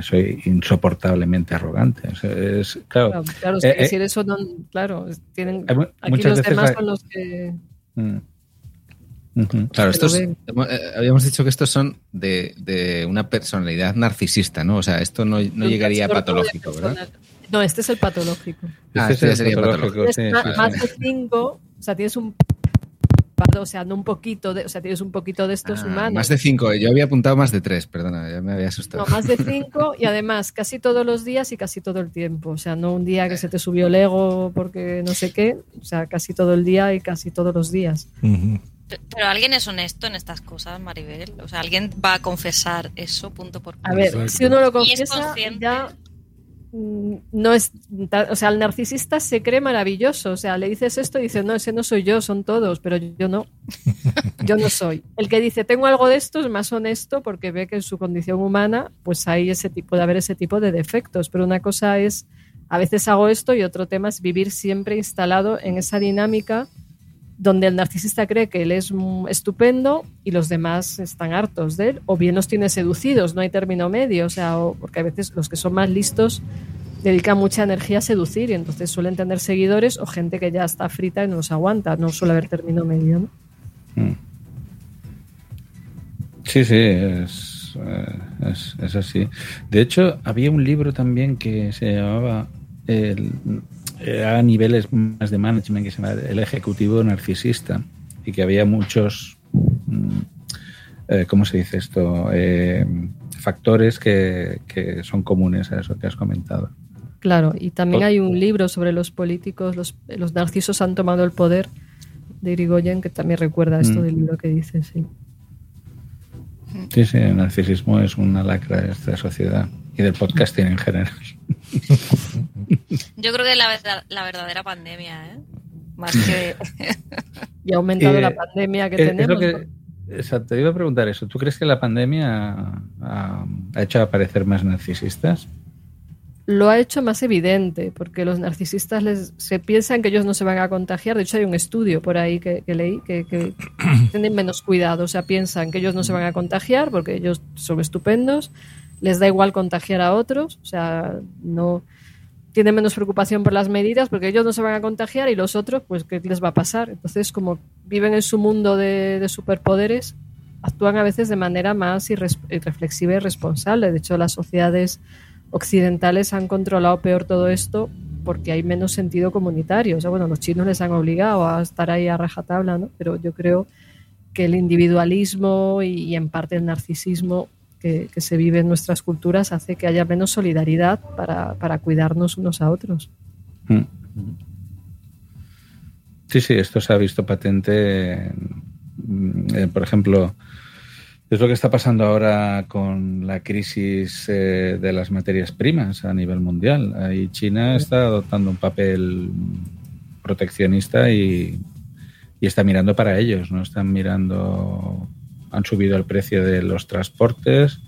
soy insoportablemente arrogante. Es, claro, Claro, claro, es eh, que eh, decir eso no. Claro, tienen. Aquí los demás hay- son los que. Claro, estos, eh, habíamos dicho que estos son de, de una personalidad narcisista, ¿no? O sea, esto no, no llegaría a patológico, ¿verdad? No, este es el patológico. Ah, Este este es el sería patológico, sí, sí, sí. más de cinco, o sea, tienes un. O sea, no un poquito de, o sea, tienes un poquito de estos Ah, humanos. más de cinco, yo había apuntado más de tres, perdona, ya me había asustado. No, más de cinco y además casi todos los días y casi todo el tiempo. O sea, no un día que se te subió el ego porque no sé qué, o sea, casi todo el día y casi todos los días. Pero alguien es honesto en estas cosas, Maribel. O sea, alguien va a confesar eso punto por punto. A ver, si uno lo confiesa, ya mm, no es, o sea, el narcisista se cree maravilloso, o sea, le dices esto y dice, no, ese no soy yo, son todos, pero yo no, yo no soy. El que dice, tengo algo de esto es más honesto porque ve que en su condición humana, pues hay ese tipo de haber ese tipo de defectos, pero una cosa es, a veces hago esto y otro tema es vivir siempre instalado en esa dinámica donde el narcisista cree que él es estupendo y los demás están hartos de él, o bien los tiene seducidos, no hay término medio, o sea, porque a veces los que son más listos dedican mucha energía a seducir y entonces suelen tener seguidores o gente que ya está frita y no los aguanta, no suele haber término medio. ¿no? Mm. Sí, sí, eh, es, es, así. De hecho, había un libro también que se llamaba el, eh, a niveles más de management que se llama el ejecutivo narcisista y que había muchos, mm, eh, ¿cómo se dice esto? Eh, factores que, son comunes a eso que has comentado. Claro, y también hay un libro sobre los políticos, los, narcisos han tomado el poder de Irigoyen, que también recuerda esto mm. del libro que dice, sí. Sí, sí, el narcisismo es una lacra de esta sociedad y del podcasting en general. Yo creo que la, la verdadera pandemia, ¿eh? Más que. y ha aumentado la pandemia que tenemos. exacto, te iba a preguntar eso. ¿Tú crees que la pandemia ha, hecho aparecer más narcisistas? Lo ha hecho más evidente, porque los narcisistas les, se piensan que ellos no se van a contagiar. De hecho, hay un estudio por ahí que, leí que, que tienen menos cuidado. O sea, piensan que ellos no se van a contagiar porque ellos son estupendos les da igual contagiar a otros, o sea, no tienen menos preocupación por las medidas porque ellos no se van a contagiar y los otros, pues, ¿qué les va a pasar? Entonces, como viven en su mundo de, superpoderes, actúan a veces de manera más irreflexiva y responsable. De hecho, las sociedades occidentales han controlado peor todo esto porque hay menos sentido comunitario. O sea, bueno, los chinos les han obligado a estar ahí a rajatabla, ¿no? Pero yo creo que el individualismo y en parte el narcisismo que, se vive en nuestras culturas hace que haya menos solidaridad para, cuidarnos unos a otros. Mm. Sí, sí, esto se ha visto patente, mm, eh, por ejemplo, es lo que está pasando ahora con la crisis eh, de las materias primas a nivel mundial. Ahí China está adoptando un papel proteccionista y, y está mirando para ellos, no están mirando han subido el precio de los transportes.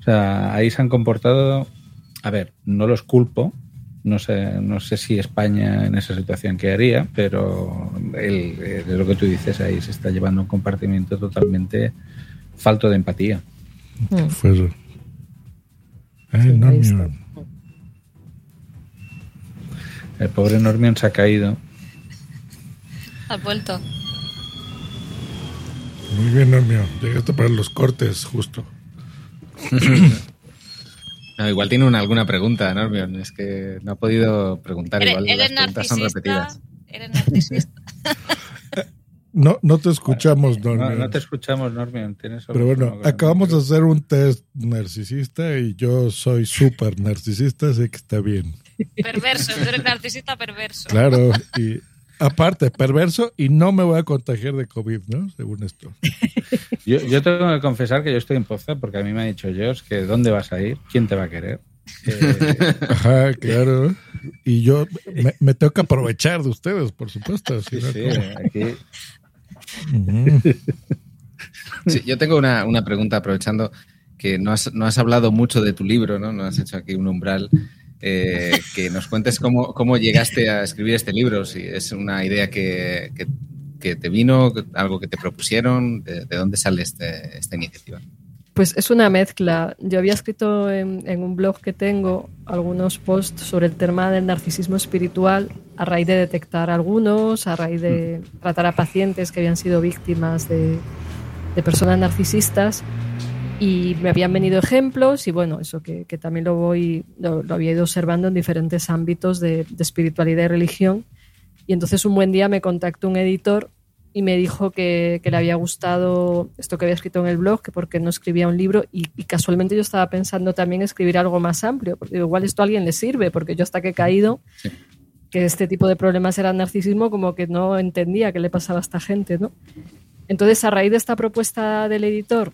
O sea, ahí se han comportado, a ver, no los culpo, no sé, no sé si España en esa situación qué haría, pero el, lo que tú dices ahí se está llevando un compartimiento totalmente falto de empatía. Fue Normion. El pobre Normion se ha caído. Ha vuelto. Muy bien, Normio. Llegaste para los cortes, justo. igual tiene una, alguna pregunta, Normion. Es que no ha podido preguntar. igual las preguntas son repetidas. Eres narcisista. No, no te escuchamos, Normion. No, te escuchamos, Normion. Pero bueno, acabamos de hacer un test narcisista y yo soy súper narcisista, así que está bien. Perverso, eres narcisista perverso. Claro, y Aparte, perverso y no me voy a contagiar de COVID, ¿no? Según esto. Yo, tengo que confesar que yo estoy en poza porque a mí me ha dicho Josh que ¿dónde vas a ir? ¿Quién te va a querer? Eh, Ajá, claro. Y yo me, tengo que aprovechar de ustedes, por supuesto. sí, aquí... sí, yo tengo una, una, pregunta aprovechando que no has, no has hablado mucho de tu libro, ¿no? No has hecho aquí un umbral. Eh, que nos cuentes cómo, cómo, llegaste a escribir este libro, si es una idea que, que, te vino, algo que te propusieron, de, dónde sale este, esta iniciativa. Pues es una mezcla. Yo había escrito en, en, un blog que tengo algunos posts sobre el tema del narcisismo espiritual a raíz de detectar algunos, a raíz de mm. tratar a pacientes que habían sido víctimas de, de personas narcisistas y me habían venido ejemplos y bueno, eso que, que también lo voy, lo, había ido observando en diferentes ámbitos de, espiritualidad y religión. Y entonces un buen día me contactó un editor y me dijo que, que, le había gustado esto que había escrito en el blog, que porque no escribía un libro y, casualmente yo estaba pensando también escribir algo más amplio, porque igual esto a alguien le sirve, porque yo hasta que he caído, que este tipo de problemas era narcisismo, como que no entendía qué le pasaba a esta gente, ¿no? Entonces, a raíz de esta propuesta del editor,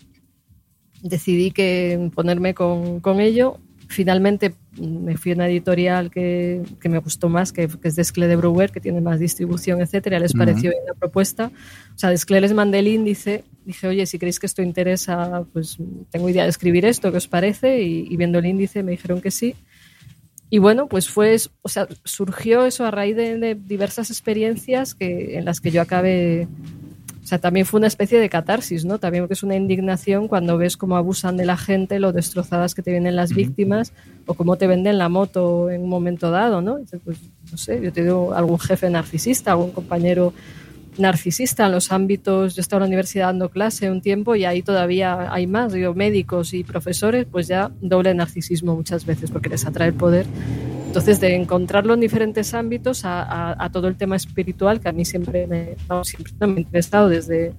decidí que ponerme con, con ello. Finalmente me fui a una editorial que, que me gustó más, que, que, es Descle de Brewer, que tiene más distribución, etcétera. Les pareció bien la propuesta. O sea, Descle les mandé el índice. Dije, oye, si creéis que esto interesa, pues tengo idea de escribir esto, ¿qué os parece? Y, y viendo el índice me dijeron que sí. Y bueno, pues fue, o sea, surgió eso a raíz de, de diversas experiencias que, en las que yo acabé o sea, también fue una especie de catarsis, ¿no? También porque es una indignación cuando ves cómo abusan de la gente, lo destrozadas que te vienen las víctimas o cómo te venden la moto en un momento dado, ¿no? Dices, pues, no sé, yo tengo algún jefe narcisista, algún compañero narcisista en los ámbitos. Yo estaba en la universidad dando clase un tiempo y ahí todavía hay más, digo, médicos y profesores, pues ya doble narcisismo muchas veces porque les atrae el poder. Entonces, de encontrarlo en diferentes ámbitos a, todo el tema espiritual, que a mí siempre me, siempre me ha interesado desde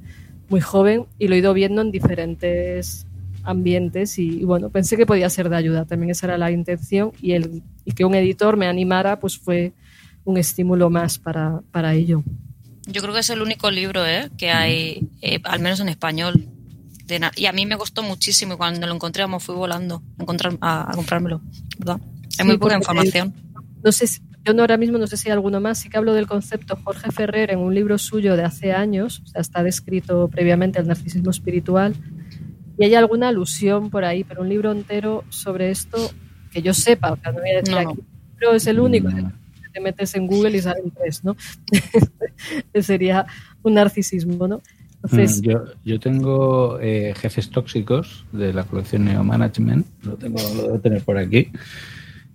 muy joven y lo he ido viendo en diferentes ambientes y, bueno, pensé que podía ser de ayuda, también esa era la intención y, el, y que un editor me animara pues fue un estímulo más para, para ello. Yo creo que es el único libro ¿eh? que hay, eh, al menos en español. Y a mí me costó muchísimo y cuando lo encontré me fui volando a, encontrar, a, a comprármelo. Hay sí, muy poca información. No sé si, yo no, ahora mismo no sé si hay alguno más, sí que hablo del concepto Jorge Ferrer en un libro suyo de hace años, o sea, está descrito previamente el narcisismo espiritual, y hay alguna alusión por ahí, pero un libro entero sobre esto que yo sepa, o sea, no voy a decir no, aquí, pero es el único. No. Te metes en Google y salen tres, ¿no? Sería un narcisismo, ¿no? Entonces, yo, yo, tengo eh, jefes tóxicos de la colección Neo Management, lo tengo, lo debo tener por aquí.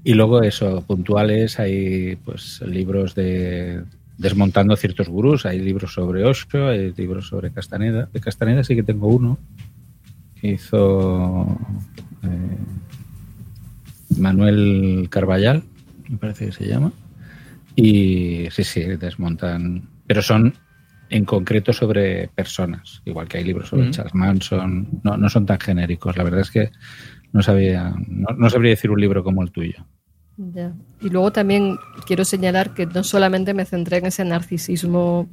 Y luego eso, puntuales, hay pues libros de desmontando ciertos gurús, hay libros sobre Osho, hay libros sobre Castaneda. De Castaneda sí que tengo uno que hizo eh, Manuel Carballal, me parece que se llama. Y sí, sí, desmontan, pero son en concreto sobre personas, igual que hay libros sobre mm. Charles Manson, no, no son tan genéricos. La verdad es que no sabía, no, sabría decir un libro como el tuyo. Ya. Y luego también quiero señalar que no solamente me centré en ese narcisismo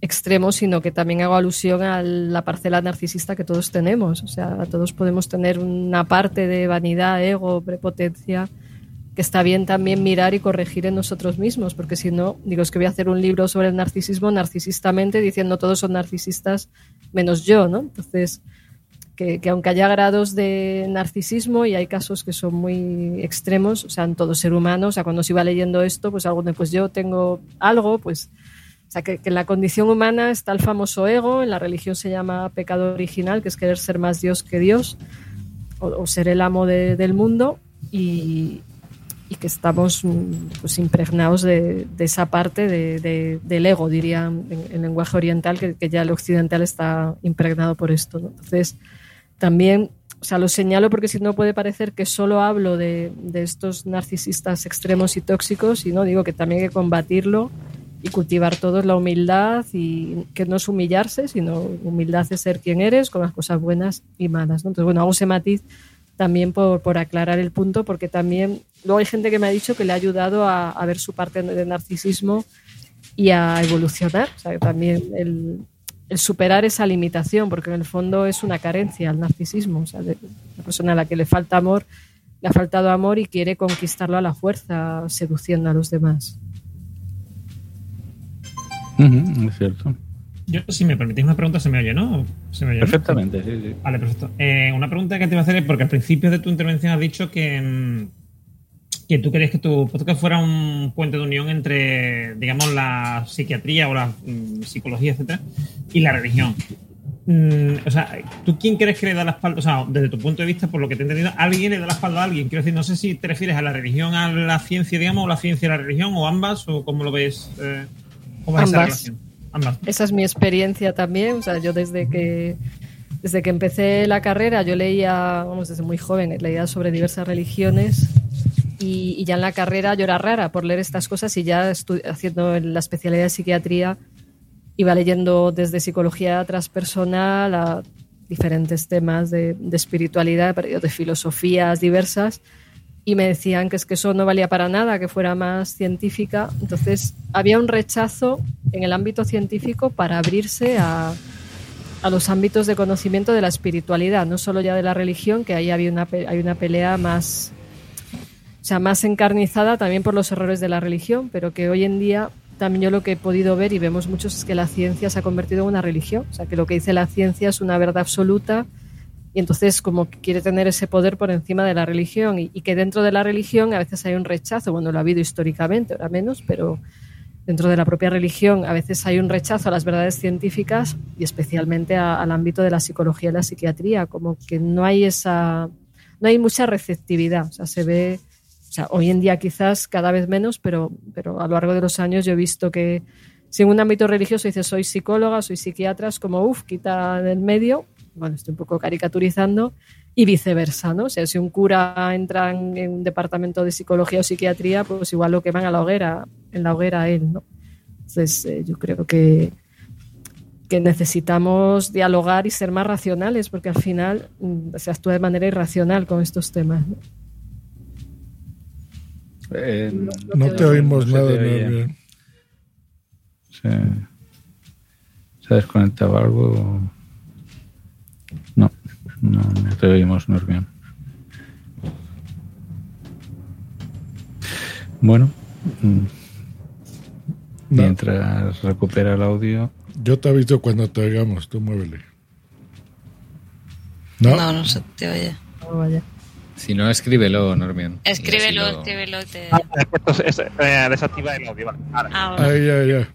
extremo, sino que también hago alusión a la parcela narcisista que todos tenemos. O sea, todos podemos tener una parte de vanidad, ego, prepotencia, que está bien también mirar y corregir en nosotros mismos, porque si no, digo, es que voy a hacer un libro sobre el narcisismo narcisistamente, diciendo todos son narcisistas menos yo, ¿no? Entonces, que, que, aunque haya grados de narcisismo y hay casos que son muy extremos, o sea, en todo ser humano, o sea, cuando se iba leyendo esto, pues algo de, pues yo tengo algo, pues, o sea, que, que, en la condición humana está el famoso ego, en la religión se llama pecado original, que es querer ser más Dios que Dios, o, o ser el amo de, del mundo, y, y, que estamos pues, impregnados de, de esa parte de, de, del ego, diría en, en lenguaje oriental, que, que, ya el occidental está impregnado por esto. ¿no? Entonces, también, o sea, lo señalo porque si no puede parecer que solo hablo de, de, estos narcisistas extremos y tóxicos, y no digo que también hay que combatirlo y cultivar todos la humildad y que no es humillarse, sino humildad es ser quien eres con las cosas buenas y malas. Entonces, bueno, hago ese matiz también por, por, aclarar el punto, porque también luego hay gente que me ha dicho que le ha ayudado a, a ver su parte de narcisismo y a evolucionar. O sea, que también el, el superar esa limitación, porque en el fondo es una carencia el narcisismo. O sea, de la persona a la que le falta amor, le ha faltado amor y quiere conquistarlo a la fuerza, seduciendo a los demás. Uh -huh, es cierto. Yo, si me permitís una pregunta, se me oye, ¿no? ¿Se me oye, Perfectamente, ¿no? sí, sí. Vale, perfecto. Eh, una pregunta que te iba a hacer es porque al principio de tu intervención has dicho que, mm, que tú querías que tu podcast fuera un puente de unión entre, digamos, la psiquiatría o la mm, psicología, etcétera, y la religión. Mm, o sea, ¿tú quién crees que le da la espalda? O sea, desde tu punto de vista, por lo que te he entendido, ¿alguien le da la espalda a alguien? Quiero decir, no sé si te refieres a la religión, a la ciencia, digamos, o la ciencia a la religión, o ambas, o cómo lo ves, eh, cómo ves esa relación. Ambas. Esa es mi experiencia también. O sea, yo desde que desde que empecé la carrera, yo leía, vamos, desde muy joven, leía sobre diversas religiones y, y, ya en la carrera yo era rara por leer estas cosas y ya haciendo la especialidad de psiquiatría iba leyendo desde psicología transpersonal a diferentes temas de, de espiritualidad, de filosofías diversas y me decían que es que eso no valía para nada, que fuera más científica. Entonces había un rechazo en el ámbito científico para abrirse a, a los ámbitos de conocimiento de la espiritualidad, no solo ya de la religión, que ahí había una, hay una pelea más, o sea, más encarnizada también por los errores de la religión, pero que hoy en día también yo lo que he podido ver y vemos muchos es que la ciencia se ha convertido en una religión, o sea, que lo que dice la ciencia es una verdad absoluta y entonces como quiere tener ese poder por encima de la religión y, y, que dentro de la religión a veces hay un rechazo, bueno, lo ha habido históricamente, ahora menos, pero dentro de la propia religión a veces hay un rechazo a las verdades científicas y especialmente a, al ámbito de la psicología y la psiquiatría, como que no hay esa, no hay mucha receptividad, o sea, se ve, o sea, hoy en día quizás cada vez menos, pero, pero a lo largo de los años yo he visto que si en un ámbito religioso dices soy psicóloga, soy psiquiatra, es como, uff, quita del medio, bueno, estoy un poco caricaturizando, y viceversa, ¿no? O sea, si un cura entra en, un departamento de psicología o psiquiatría, pues igual lo que van a la hoguera, en la hoguera él, ¿no? Entonces, eh, yo creo que, que necesitamos dialogar y ser más racionales, porque al final mm, se actúa de manera irracional con estos temas. ¿no? Eh, no, no, te oímos no nada, Norbien. Se, se ha desconectado algo. No, no, no te oímos, Norbian. Bueno, no. mientras recupera el audio. Yo te aviso cuando te oigamos, tú muévele. No, No, no se te oye. Oh, vaya. Si no, escríbelo, Normion. Escríbelo, lo- escríbelo. Te... Ah, esto es, es, eh, desactiva el audio. Vale. Ahora. Ahora. ahí, ya, ya.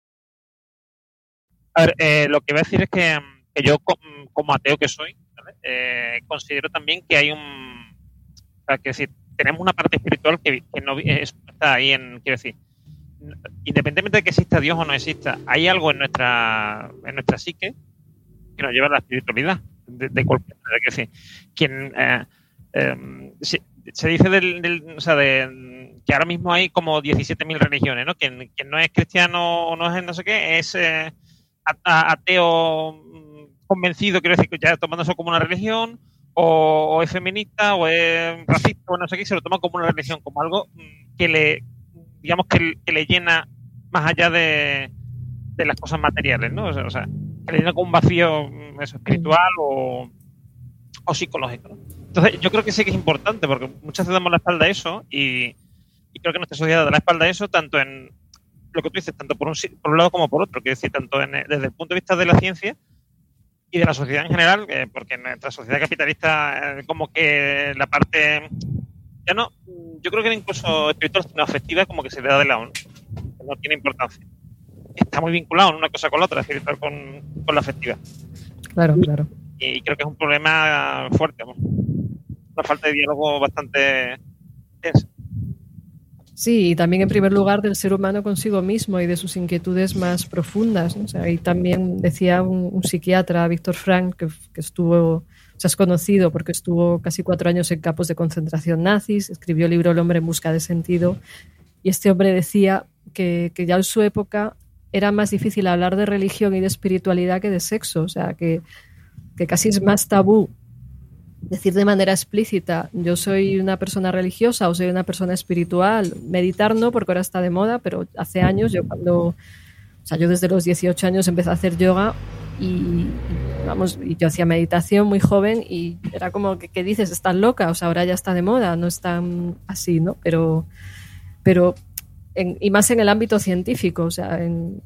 A ver, eh, lo que voy a decir es que, mm, yo, mm, como ateo que soy, ¿vale? Eh, considero también que hay un. O que decir, tenemos una parte espiritual que, que no está ahí en. Quiero decir, independientemente de que exista Dios o no exista, hay algo en nuestra, en nuestra psique que nos lleva a la espiritualidad. De, de cualquier manera. Quiero decir, eh, eh, se, dice del, del- o sea, de, que ahora mismo hay como 17.000 religiones, ¿no? Quien, quien no es cristiano o no es no sé qué, es. Ateo mm, convencido, quiero decir, que ya tomando eso como una religión, o, es feminista, o es racista, o no sé qué, se lo toma como una religión, como algo mm, que le, digamos, que, le llena más allá de, de las cosas materiales, ¿no? O sea, que le llena con un vacío mm, espiritual o, o psicológico, ¿no? Entonces, yo creo que sí que es importante, porque muchas veces damos la espalda a eso, y, y creo que nuestra sociedad da la espalda a eso, tanto en, lo que tú dices, tanto por un, por un lado como por otro, quiero decir, tanto en- desde el punto de vista de la ciencia y de la sociedad en general, eh, porque en nuestra sociedad capitalista, eh, como que la parte, ya no, yo creo que incluso espiritual, sino afectiva, como que se le da de lado, ¿no? No tiene importancia. Está muy vinculado en una cosa con la otra, espiritual con, con la afectiva. Claro, claro. Y creo que es un problema fuerte, ¿no? una falta de diálogo bastante tensa. Sí, y también en primer lugar del ser humano consigo mismo y de sus inquietudes más profundas. ¿no? Y también decía un, psiquiatra, Víctor Frank, que, estuvo, o sea, es conocido porque estuvo casi cuatro años en campos de concentración nazis, escribió el libro El hombre en busca de sentido, y este hombre decía que, ya en su época era más difícil hablar de religión y de espiritualidad que de sexo, o sea, que casi es más tabú decir de manera explícita, yo soy una persona religiosa o soy una persona espiritual, meditar no, porque ahora está de moda, pero hace años, yo cuando, o sea, yo desde los 18 años empecé a hacer yoga y, vamos, y yo hacía meditación muy joven y era como que, que dices, estás loca, o sea, ahora ya está de moda, no es tan así, ¿no? Pero, pero en- y más en el ámbito científico, o sea, en,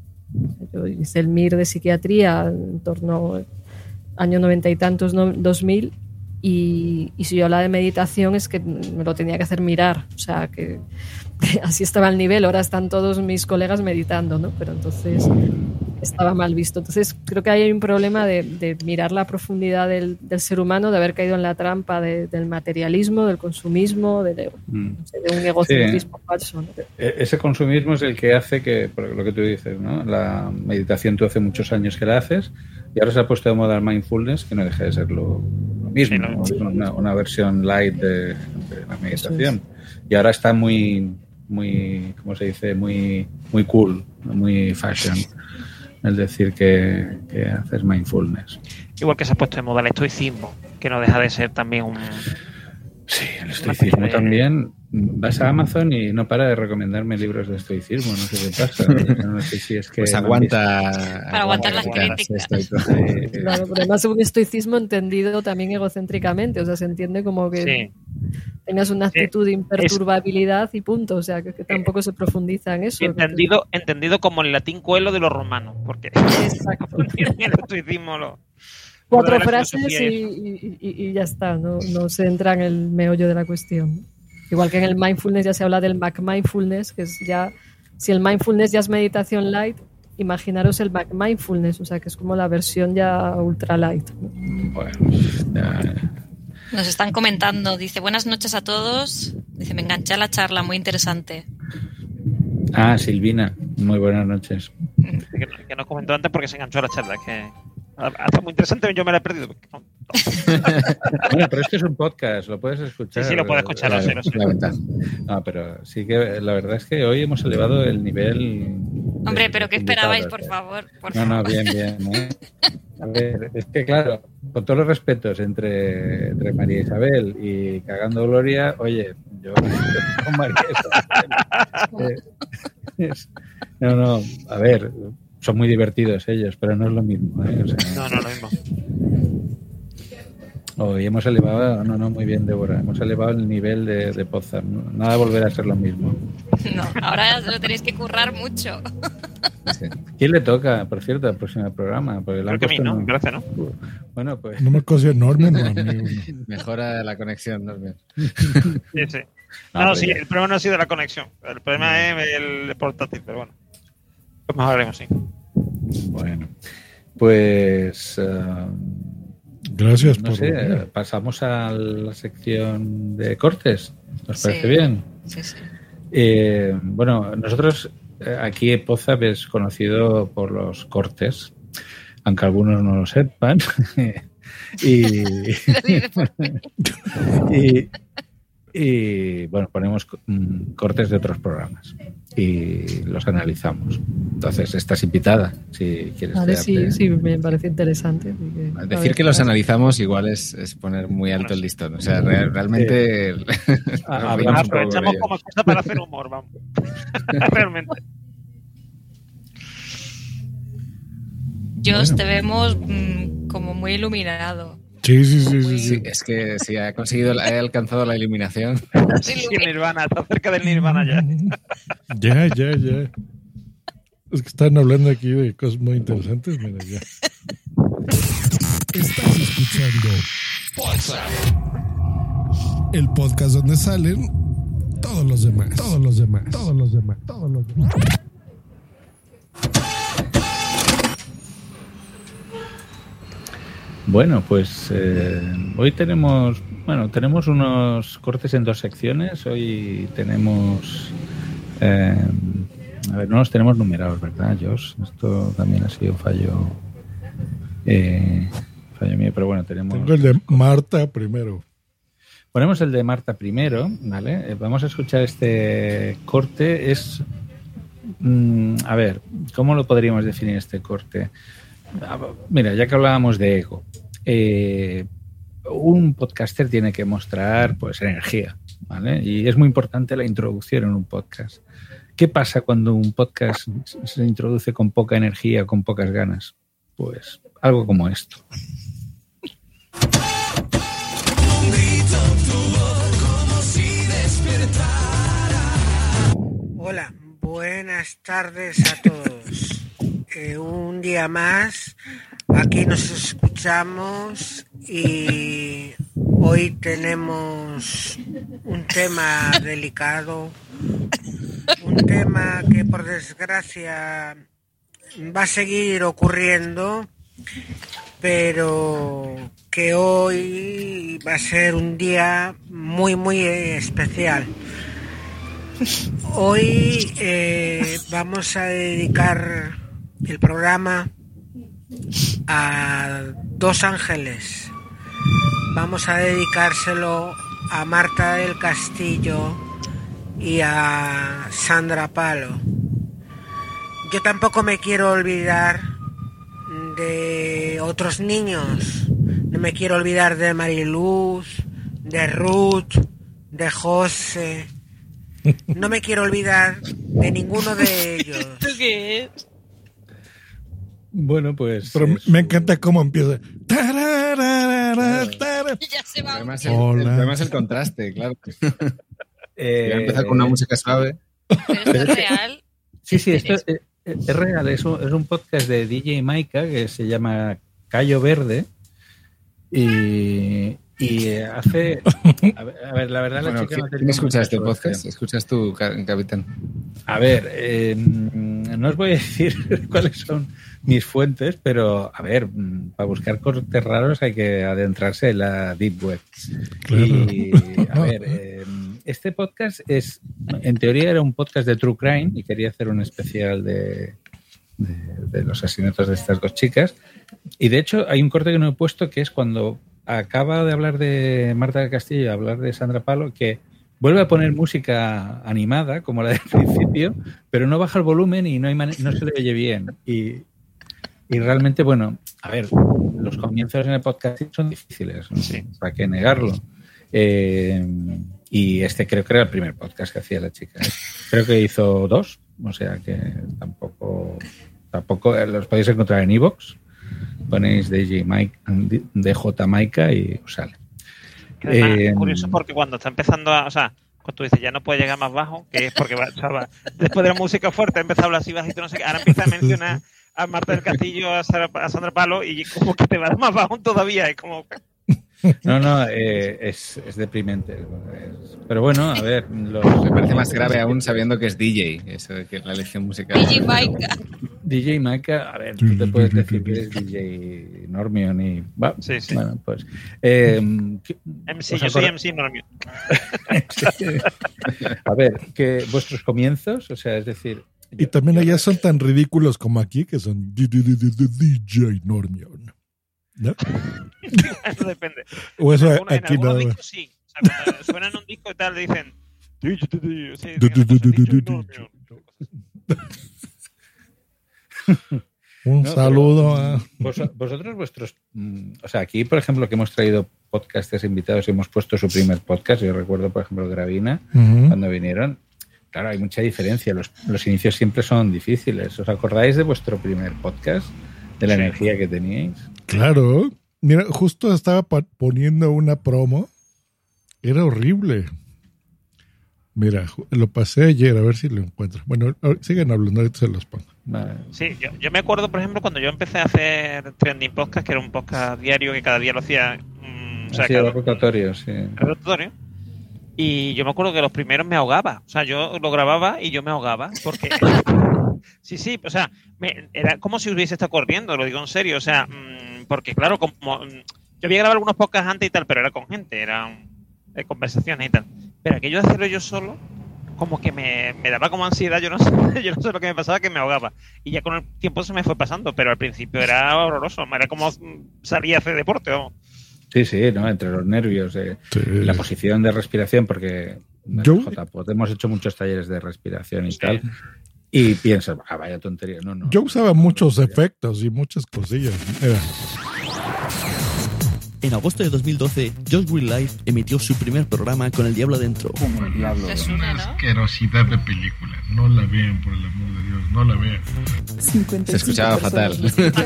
yo hice el MIR de psiquiatría en torno año noventa y tantos, dos mil, y, y, si yo hablaba de meditación es que me lo tenía que hacer mirar, o sea, que, así estaba el nivel, ahora están todos mis colegas meditando, ¿no? Pero entonces estaba mal visto. Entonces creo que hay un problema de, mirar la profundidad del, ser humano, de haber caído en la trampa del materialismo, del consumismo, de, mm. un egocentrismo falso. E, ese consumismo es el que hace que, por lo que tú dices, ¿no? La meditación tú hace muchos años que la haces y ahora se ha puesto de moda el mindfulness, que no deja de mismo, una, versión light de, la meditación. Y ahora está muy, muy, ¿cómo se dice? Muy, muy cool, muy fashion. Es decir, que, que haces mindfulness. Igual que se ha puesto de moda el estoicismo, que no deja de ser también un, Sí, el estoicismo también. Vas a Amazon y no para de recomendarme libros de estoicismo, no sé qué pasa. No sé si es que. Pues aguanta. Para aguantar las críticas. Claro, pero además un estoicismo entendido también egocéntricamente, o sea, se entiende como que tengas una actitud de imperturbabilidad y punto, o sea, que, tampoco se profundiza en eso. Entendido, entendido como el latín cuelo de los romanos, porque Exacto. el estoicismo lo cuatro frases y, ya está, no, no, se entra en el meollo de la cuestión. Igual que en el mindfulness ya se habla del back mindfulness, que es ya, si el mindfulness ya es meditación light, imaginaros el back mindfulness, o sea que es como la versión ya ultra light. Nos están comentando, dice buenas noches a todos, dice me enganché a la charla, muy interesante. Ah, Silvina, muy buenas noches. Que, que nos comentó antes porque se enganchó a la charla, que Hace muy interesante, yo me la he perdido. bueno, pero esto es un podcast, lo puedes escuchar. Sí, sí, lo puedes escuchar, no, pero sí que la verdad es que hoy hemos elevado el nivel. Hombre, pero ¿qué esperabais, por favor? no, no, bien, bien. ¿eh? A ver, es que claro, con todos los respetos entre, entre María Isabel y Cagando Gloria, oye, yo con María Isabel. Eh, no, no, a ver, son muy divertidos ellos, pero no es lo mismo. ¿eh? no, no es lo mismo. Hoy hemos elevado, no, no, muy bien, Débora, hemos elevado el nivel de, de Nada volverá a ser lo mismo. No, ahora lo tenéis que currar mucho. ¿Quién le toca, por cierto, el próximo programa? Porque Creo que a mí, ¿no? Gracias, ¿no? Bueno, pues... No me cosí enorme, no, Mejora la conexión, Norman. Sí, sí. No, no sí, el problema no ha sido la conexión. El problema es el portátil, pero bueno. Pues mejoraremos, sí. Bueno, pues... Uh, Gracias no sé, pasamos a la sección de cortes. ¿Nos parece bien? Sí, sí. Eh, bueno, nosotros eh, aquí en Poza es conocido por los cortes, aunque algunos no lo sepan. y, y, y, bueno, ponemos mm, cortes de otros programas y los analizamos. Entonces, estás invitada si quieres. Vale, sí, sí, me parece interesante. Decir que los analizamos igual es, poner muy alto el listón. O sea, realmente. aprovechamos como cosa para hacer humor, vamos. realmente. Jos, te vemos mm, como muy iluminado. Sí, sí, sí, sí, Es que sí, ha conseguido, ha alcanzado la iluminación. Sí, Nirvana, está cerca del Nirvana ya. Ya, ya, ya. Es que están hablando aquí de cosas muy interesantes, mira, ya. Estás escuchando El podcast donde salen todos los demás. Todos los demás. Todos los demás. Todos los demás. Bueno, pues eh, hoy tenemos, bueno, tenemos unos cortes en dos secciones. Hoy tenemos, eh, a ver, no los tenemos numerados, ¿verdad, Josh? Esto también ha sido un fallo, eh, fallo mío, pero bueno, tenemos. Tengo el de Marta primero. Ponemos el de Marta primero, ¿vale? Vamos a escuchar este corte. Es, mm, a ver, ¿cómo lo podríamos definir este corte? Ah, mira, ya que hablábamos de ego, eh, un podcaster tiene que mostrar pues energía, ¿vale? Y es muy importante la introducción en un podcast. ¿Qué pasa cuando un podcast se introduce con poca energía, con pocas ganas? Pues algo como esto. Hola, buenas tardes a todos. Un día más aquí nos escuchamos y hoy tenemos un tema delicado, un tema que por desgracia va a seguir ocurriendo, pero que hoy va a ser un día muy, muy especial. Hoy eh, vamos a dedicar el programa a dos ángeles. Vamos a dedicárselo a Marta del Castillo y a Sandra Palo. Yo tampoco me quiero olvidar de otros niños. No me quiero olvidar de Mariluz, de Ruth, de José. No me quiero olvidar de ninguno de ellos. ¿Tú qué es? Bueno, pues. Pero me encanta cómo empieza. Ya se va. Además, el, el problema es el contraste, claro. Eh, Voy a empezar con una música suave. Pero es real. Sí, sí, esto es, es real. Es un, es un podcast de DJ Maika que se llama Cayo Verde. Y, y hace. A ver, a ver, la verdad, la Bueno, chica no ¿quién, tenía quién escucha mucha este podcast? ¿Escuchas tú, ca- capitán? A ver, eh, no os voy a decir cuáles son mis fuentes, pero a ver, para buscar cortes raros hay que adentrarse en la Deep Web. Y a ver, eh, este podcast es, en teoría era un podcast de True Crime y quería hacer un especial de, de, de los asesinatos de estas dos chicas. Y de hecho hay un corte que no he puesto que es cuando acaba de hablar de Marta del Castillo y hablar de Sandra Palo, que vuelve a poner música animada, como la del principio, pero no baja el volumen y no, hay no se le oye bien. Y, y realmente, bueno, a ver, los comienzos en el podcast son difíciles, ¿no? ¿para qué negarlo? Eh, y este creo que era el primer podcast que hacía la chica. ¿eh? Creo que hizo dos, o sea que tampoco, tampoco eh, los podéis encontrar en iVoox. Ponéis DJ Mike, DJ Maika y os sale. Que además Eh, es curioso porque cuando está empezando a. O sea, cuando tú dices ya no puede llegar más bajo, que es porque va, o sea, va- después de la música fuerte empieza a hablar así bajito, no sé qué. Ahora empieza a mencionar a Marta del Castillo, a Sandra, a Sandra Palo y como que te va más bajo todavía. Es como. No, no, eh, es, es deprimente. Pero bueno, a ver. Los, Me parece más grave aún sabiendo que es DJ, eso de que es la elección musical. DJ Maika. DJ Maika, a ver, tú te puedes decir que es DJ Normion y. va, Sí, sí. Bueno, pues. eh, ¿qué- MC, yo soy MC Normio. A ver, que vuestros comienzos, o sea, es decir. Y también allá son tan ridículos como aquí, que son DJ Normion. ¿No? Eso depende. O eso en algunos, en algunos discos sí. O sea, cuando suenan un disco y tal, dicen. Un No, saludo pero, a. vos- vosotros, vuestros. mm, O sea, aquí, por ejemplo, que hemos traído podcasters invitados y hemos puesto su primer podcast. Yo recuerdo, por ejemplo, Gravina, cuando vinieron. Claro, hay mucha diferencia. Los, los inicios siempre son difíciles. ¿Os acordáis de vuestro primer podcast? De la Sí. energía que teníais. Claro. Mira, justo estaba pa- poniendo una promo. Era horrible. Mira, lo pasé ayer, a ver si lo encuentro. Bueno, siguen hablando, ahorita se los pongo. Sí, yo, yo me acuerdo, por ejemplo, cuando yo empecé a hacer Trending Podcast, que era un podcast diario que cada día lo hacía. mm, o sea, cada- rotatorio, sí. rotatorio. Y yo me acuerdo que los primeros me ahogaba. O sea, yo lo grababa y yo me ahogaba. Porque. sí, sí, o sea, me- era como si hubiese estado corriendo, lo digo en serio. O sea, mm, porque claro, como. mm, yo había grabado algunos podcasts antes y tal, pero era con gente, eran eh, conversaciones y tal. Pero aquello de hacerlo yo solo, como que me, me daba como ansiedad, yo no sé, yo no sé lo que me pasaba, que me ahogaba. Y ya con el tiempo se me fue pasando, pero al principio era horroroso, era como mm, salir a hacer deporte. vamos. Sí, sí, ¿no? Entre los nervios, eh, la posición de respiración, porque en Yo- JPod hemos hecho muchos talleres de respiración y tal. Y piensas, ah, vaya tontería. No, no. Yo usaba muchos efectos y muchas cosillas. Era. En agosto de 2012, Josh Green Life emitió su primer programa con el diablo dentro. Como el diablo. Te suena, ¿no? Asquerosidad de película. No la vean, por el amor de Dios. No la vean. Se escuchaba fatal.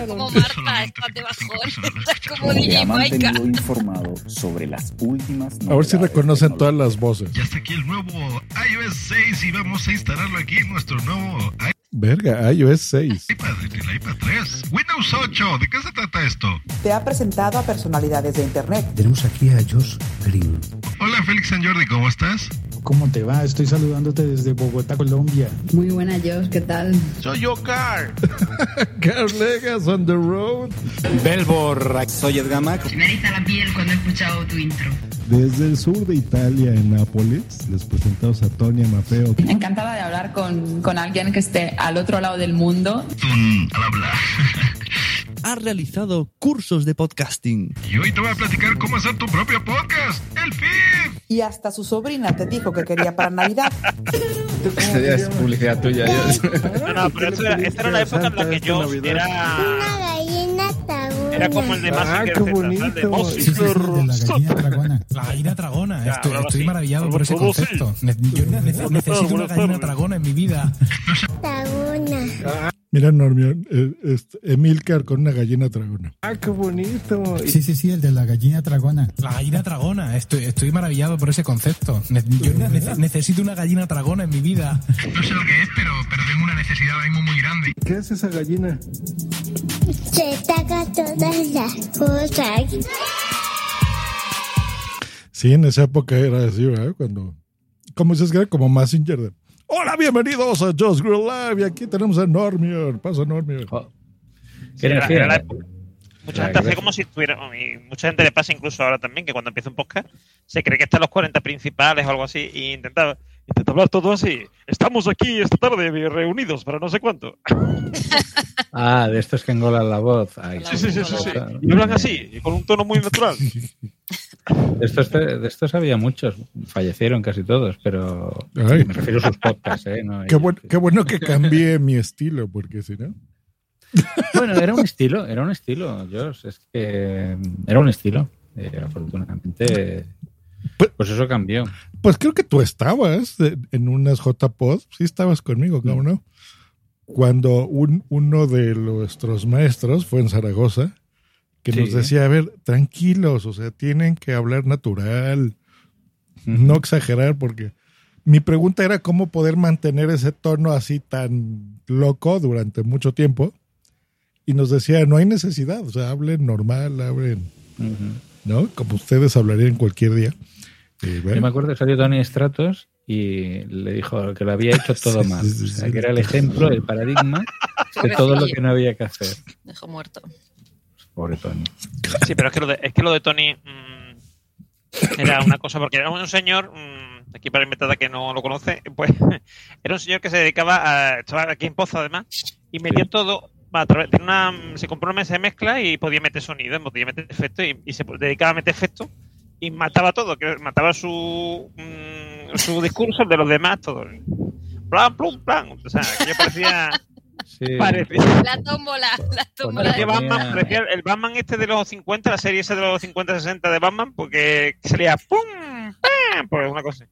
Como Marta, estás de bajón. Estás como DJ mantenido informado sobre las últimas A ver si reconocen todas las voces. Ya está aquí el nuevo iOS 6 y vamos a instalarlo aquí en nuestro nuevo Verga, iOS 6. La iPad 3. Windows 8. ¿De qué se trata esto? Te ha presentado a personalidades de Internet. Tenemos aquí a Josh Green. Hola Félix San Jordi, ¿cómo estás? ¿Cómo te va? Estoy saludándote desde Bogotá, Colombia. Muy buena, Josh, ¿qué tal? Soy yo, Car. Car Legas on the road. Belbor, soy Edgamac. Se me eriza la piel cuando he escuchado tu intro. Desde el sur de Italia, en Nápoles, les presentamos a Tonia Mapeo. Encantada de hablar con, con alguien que esté al otro lado del mundo. Ha realizado cursos de podcasting. Y hoy te voy a platicar cómo hacer tu propio podcast, el feed. Y hasta su sobrina te dijo que quería para Navidad. Esa ya es publicidad tuya. No, no, pero esta era, era la época en la que yo era. Era como el de más Ah, qué bonito. Sí, sí, sí, de la gallina dragona. La gallina dragona. Ya, estoy estoy sí. maravillado por ese concepto. Yo nece- necesito una gallina dragona en mi vida. Mira, Normión, eh, Emilcar con una gallina dragona. Ah, qué bonito. Sí, sí, sí, el de la gallina dragona. La gallina dragona. Estoy, estoy maravillado por ese concepto. Ne- Yo nece- necesito una gallina dragona en mi vida. No sé lo que es, pero, pero tengo una necesidad ahora mismo muy grande. ¿Qué es esa gallina? Se taca todas las cosas. Sí, en esa época era así, ¿verdad? Cuando. Como se escribe como Messenger. Hola, bienvenidos a Just Grill Live. Y aquí tenemos a Normion. Pasa, Normion. Sí, era- era la época. Mucha La gente hace como si estuviera. Y mucha gente le pasa incluso ahora también que cuando empieza un podcast se cree que están los 40 principales o algo así y intenta, intenta hablar todo así. Estamos aquí esta tarde reunidos para no sé cuánto. Ah, de estos que engolan la voz. Ay, Sí, sí, sí, sí, sí. Y hablan así, y con un tono muy natural. De estos, de estos había muchos, fallecieron casi todos, pero Ay. me refiero a sus podcasts, ¿eh? No, Qué, buen- qué bueno que cambié mi estilo, porque si no. Bueno, era un estilo, era un estilo, Josh, es que era un estilo. Eh, afortunadamente, pues eso cambió. Pues creo que tú estabas en unas JPod. Sí, estabas conmigo, ¿cómo no? Cuando un, uno de nuestros maestros fue en Zaragoza, que nos decía, a ver, tranquilos, o sea, tienen que hablar natural, no exagerar, porque mi pregunta era cómo poder mantener ese tono así tan loco durante mucho tiempo. Y nos decía, no hay necesidad, o sea, hablen normal, hablen, ¿no? Como ustedes hablarían cualquier día. Yo me acuerdo que salió Tony Stratos y le dijo que lo había hecho todo mal. O sea, que era el ejemplo, el paradigma de todo lo que no había que hacer. Dejó muerto. Pobre Tony. Sí, pero es que lo de, es que lo de Tony mm, era una cosa, porque era un señor, mm, aquí para inventada que no lo conoce, pues era un señor que se dedicaba a. Estaba aquí en Pozo además, y metía todo. A través, tenía una, se compró una mesa de mezcla y podía meter sonido, podía meter efectos y, y se dedicaba a meter efectos y mataba todo, que mataba su, mm, su discurso, el de los demás, todo. Plan, plum, plan. O sea, que parecía. parecía La tómbola, la tómbola. Parecía Batman, parecía el Batman este de los 50, la serie esa de los 50-60 de Batman, porque salía ¡pum! ¡pam! Pues una cosa.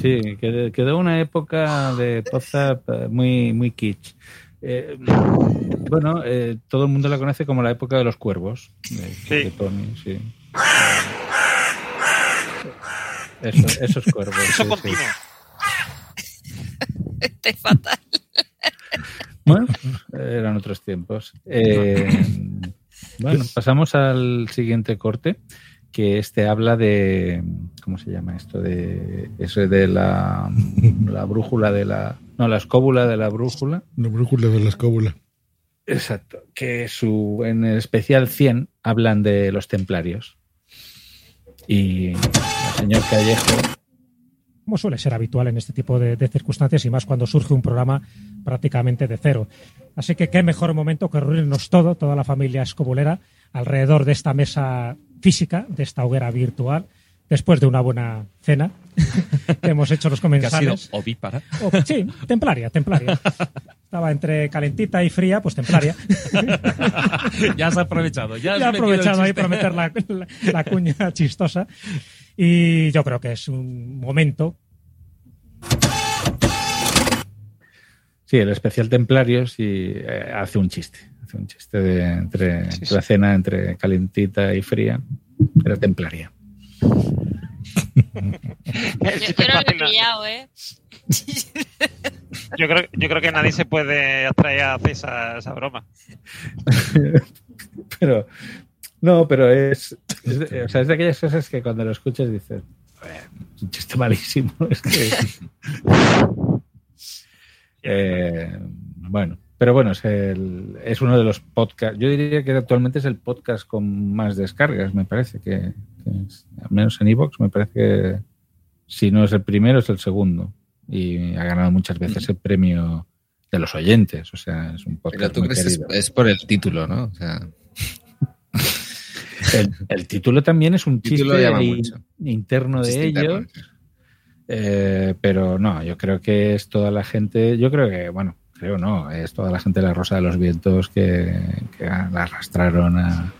Sí, quedó, quedó una época de WhatsApp eh, muy, muy kitsch. Eh, bueno, eh, todo el mundo la conoce como la época de los cuervos. De, de Tony, sí. Eso- esos cuervos. Eso sí, continuo. Este es fatal. Bueno, eran otros tiempos. Eh, bueno, pasamos al siguiente corte, que este habla de. ¿Cómo se llama esto? De eso de la, la brújula de la. No, la escóbula de la brújula. La brújula de la escóbula. Exacto. Que su, en el especial 100 hablan de los templarios. Y señor Callejo. como suele ser habitual en este tipo de, de circunstancias y más cuando surge un programa prácticamente de cero. Así que qué mejor momento que reunirnos todo, toda la familia escobulera, alrededor de esta mesa física, de esta hoguera virtual, después de una buena cena. que hemos hecho los Que ha sido comensales. ovípara. O- sí, templaria, templaria. Estaba entre calentita y fría, pues templaria. ya has aprovechado. Ya, has Ya he aprovechado ahí para meter la, la- la cuña chistosa. Y yo creo que es un momento Sí, el especial templarios y eh, hace un chiste. Hace un chiste de entre, la cena entre calentita y fría. Era templaria. Yo, yo no lo he pillado, ¿eh? Yo creo, yo creo que nadie se puede atraer a hacer esa, esa broma. pero, no, pero es, o sea, es de aquellas cosas que cuando lo escuchas dices, "Joder, es un chiste malísimo. Es que... Eh, bueno, pero bueno, es, el- es uno de los podcasts. Yo diría que actualmente es el podcast con más descargas, me parece que, que es- al menos en Evox, me parece que si no es el primero, es el segundo. Y ha ganado muchas veces el premio de los oyentes. O sea, es un Pero podcast tú muy crees que es, querido. es por el título, ¿no? O sea, El, el título también es un chiste interno Un de ellos. Eh, pero no, yo creo que es toda la gente, yo creo que, bueno, creo no, es toda la gente de la Rosa de los Vientos que, que la arrastraron a,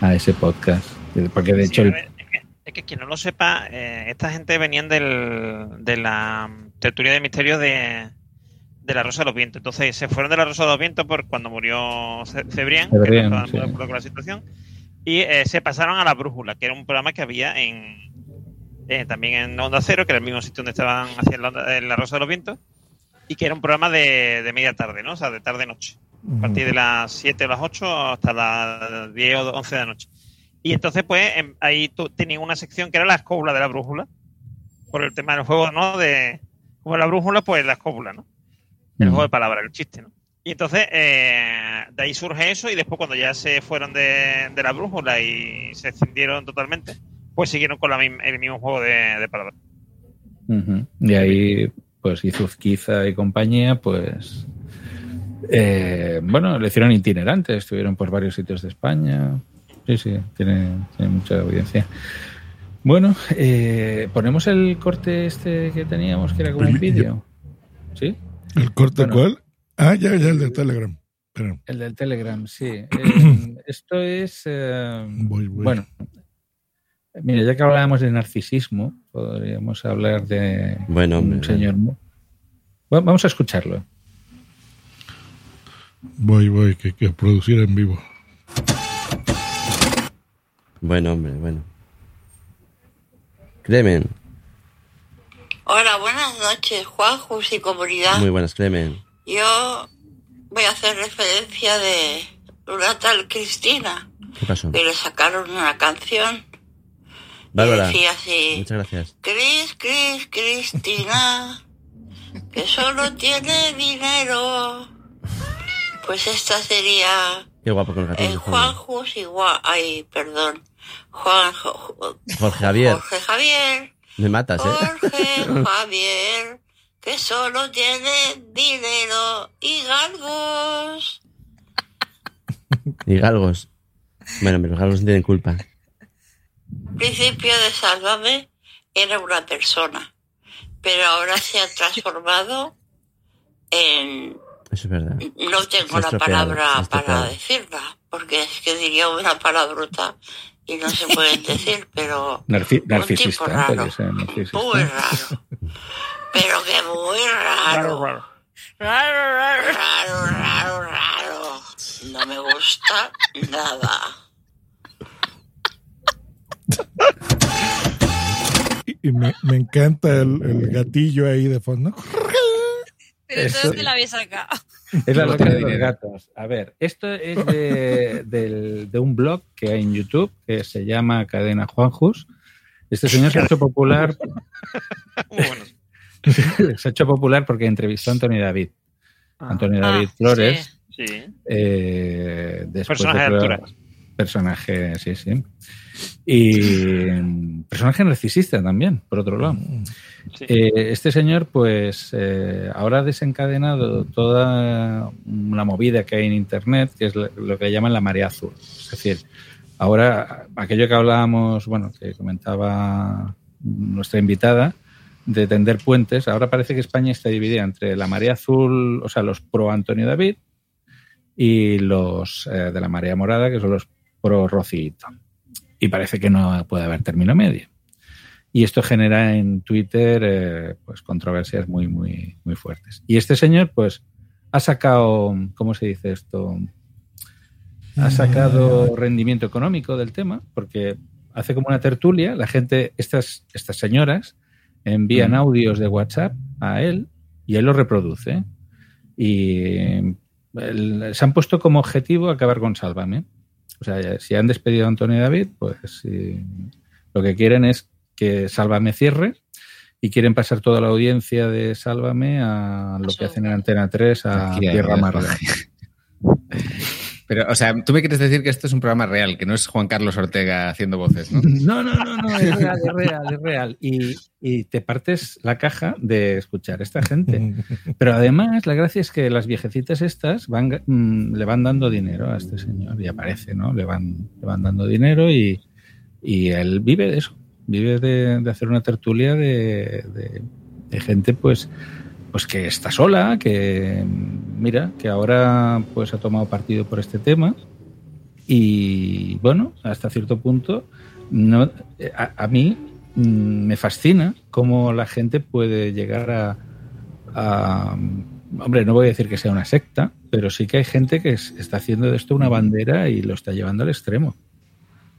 a ese podcast. Porque de Sí, hecho, a el- ver, es, que, es que quien no lo sepa, eh, esta gente venían del, de la tertulia de misterio de, de la Rosa de los Vientos. Entonces se fueron de la Rosa de los Vientos por cuando murió Ce- Cebrián, que Cebrián, no estaban sí. muy de acuerdo con la situación, y eh, se pasaron a la Brújula, que era un programa que había en eh, también en Onda Cero, que era el mismo sitio donde estaban haciendo la, la Rosa de los Vientos, y que era un programa de, de media tarde, ¿no? O sea, de tarde-noche. A partir de las 7 o las 8 hasta las 10 o 11 de la noche. Y entonces, pues, em, ahí tú tenías una sección que era la escóbula de la brújula. Por el tema del juego, ¿no? De, como la brújula, pues la escóbula, ¿no? El juego de palabras, el chiste, ¿no? Y entonces, eh, de ahí surge eso. Y después, cuando ya se fueron de, de la brújula y se escindieron totalmente, pues siguieron con la misma- el mismo juego de, de palabras. Y ahí, pues Izuzquiza y compañía, pues. eh, bueno, le hicieron itinerantes, estuvieron por varios sitios de España. Sí, sí, tiene, tiene mucha audiencia. Bueno, eh, ponemos el corte este que teníamos, que era como un vídeo. ¿Sí? ¿El corte Bueno. cuál? Ah, ya, ya, el de Telegram. El del Telegram, sí. Eh, esto es. eh, Voy, voy. Bueno, mira, ya que hablábamos de narcisismo, podríamos hablar de Bueno, un señor. Bueno, vamos a escucharlo. Voy, voy, que, que producir en vivo. Bueno, hombre, bueno. Clemen, Hola, buenas noches, Juanjus y comunidad. muy buenas, Clemen. Yo voy a hacer referencia de una tal Cristina, ¿Qué pasó? que le sacaron una canción Bárbara, decía así. muchas gracias. Cris, Cris, Cristina, que solo tiene dinero. Pues esta sería Qué guapo con el gatito. el Juanjus igual, ay, perdón, Juan, Jo- Jorge Javier, Jorge Javier. me matas, ¿eh? Jorge Javier, que solo tiene dinero y galgos. y galgos. Bueno, pero los galgos no tienen culpa. Principio de Sálvame era una persona, pero ahora se ha transformado en... Eso es verdad. No tengo la palabra para decirla, porque es que diría una palabrota y no se pueden decir, pero Narci- un narcisista, tipo raro, ser narcisista. muy raro, pero que muy raro. raro. Raro, raro, raro, raro, raro. No me gusta nada. Y, me, me encanta el, el gatillo ahí de fondo. Pero Eso- entonces te la habéis sacado. Es la loca de los gatos. A ver, esto es de, un blog que hay en YouTube que se llama Cadena Juanjus. Este señor se ha hecho popular. se ha hecho popular porque entrevistó a Antonio David. Antonio Ah, David Flores. Sí. sí. eh, después Personaje de otro-. Personaje, sí, sí. Y mm, personaje narcisista también, por otro lado. Eh, este señor, pues, eh, ahora ha desencadenado toda una movida que hay en Internet, que es lo lo que llaman la marea azul. Es decir, ahora, aquello que hablábamos, bueno, que comentaba nuestra invitada, de tender puentes, ahora parece que España está dividida entre la marea azul, o sea, los pro Antonio David, y los eh, de la marea morada, que son los pro Rocito. Y parece que no puede haber término medio. Y esto genera en Twitter eh, pues controversias muy, muy, muy fuertes. Y este señor, pues, ha sacado, ¿cómo se dice esto? Ha sacado rendimiento económico del tema, porque hace como una tertulia, la gente, estas, estas señoras envían Ujú. audios de WhatsApp a él y él lo reproduce. Y el- se han puesto como objetivo acabar con Sálvame. O sea, si han despedido a Antonio David, pues lo que quieren es que Sálvame cierre y quieren pasar toda la audiencia de Sálvame a lo que hacen en Antena 3 a Aquí Tierra. Amarga. Pero, o sea, tú me quieres decir que esto es un programa real, que no es Juan Carlos Ortega haciendo voces, ¿no? No, no, no, no, es real, es real, es real. Y, y te partes la caja de escuchar a esta gente. Pero además, la gracia es que las viejecitas estas van, mm, le van dando dinero a este señor y aparece, ¿no? Le van, le van dando dinero y, y él vive de eso. Vive de, hacer una tertulia de, de- gente, pues, pues que está sola, que mira, que ahora pues ha tomado partido por este tema y bueno, hasta cierto punto, no, a, a mí mm, me fascina cómo la gente puede llegar a, a- Hombre, no voy a decir que sea una secta, pero sí que hay gente que es- está haciendo de esto una bandera y lo está llevando al extremo.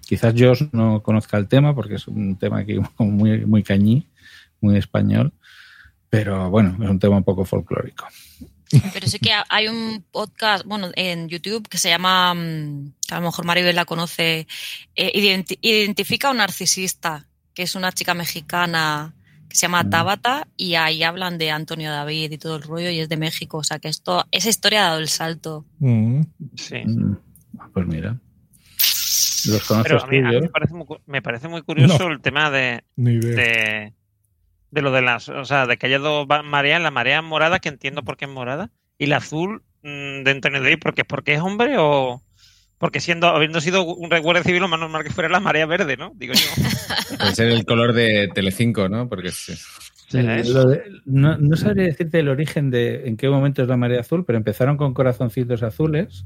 Quizás yo no conozca el tema porque es un tema aquí como muy, muy cañí, muy español, pero bueno, es un tema un poco folclórico. Pero sí que ha- hay un podcast, bueno, en YouTube que se llama, mm, que a lo mejor Maribel la conoce, eh, identi- Identifica a un narcisista, que es una chica mexicana que se llama Tabata y ahí hablan de Antonio David y todo el rollo y es de México. O sea que esto, esa historia ha dado el salto. Mm. Sí. Mm, Pues mira. Los conozco Pero a mí, a mí me, parece muy, me parece muy curioso No. el tema de, de, de lo de las, o sea, de que haya dos mareas, la marea morada, que entiendo por qué es morada, y la azul mm, de Antonio David, porque, porque es hombre o porque siendo, habiendo sido un guardia civil, lo más normal que fuera la marea verde, ¿no? Digo yo. Puede ser el color de Telecinco, ¿no? Porque sí. No, no sabría decirte el origen de en qué momento es la marea azul, pero empezaron con corazoncitos azules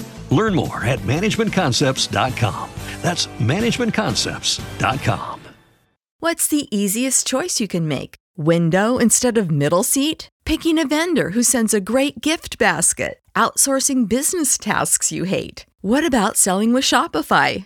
Learn more at managementconcepts.com. That's managementconcepts.com. What's the easiest choice you can make? Window instead of middle seat? Picking a vendor who sends a great gift basket? Outsourcing business tasks you hate? What about selling with Shopify?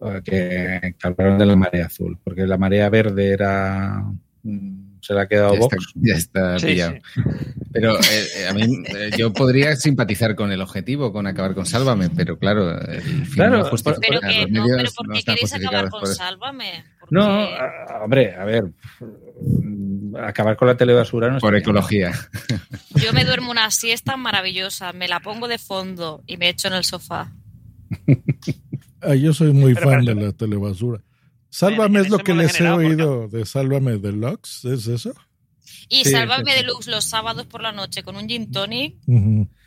O que, que hablaron de la marea azul, porque la marea verde era mm, se la ha quedado Ya está, Vox. ya está Sí, pillado. Pero eh, eh, a mí eh, yo podría simpatizar con el objetivo, con acabar con Sálvame, pero claro, el fin Claro, no Pero que los no, pero ¿por qué queréis acabar con por. Sálvame? No, a- hombre, a ver, mm, acabar con la telebasura no Por está bien. ecología. Yo me duermo una siesta maravillosa, me la pongo de fondo y me echo en el sofá. Ah, yo soy muy Pero, fan pero- de la telebasura. Sálvame es lo que les he oído de Sálvame Deluxe, ¿es eso? Y Sí, Sálvame sí. Deluxe los sábados por la noche con un gin tonic.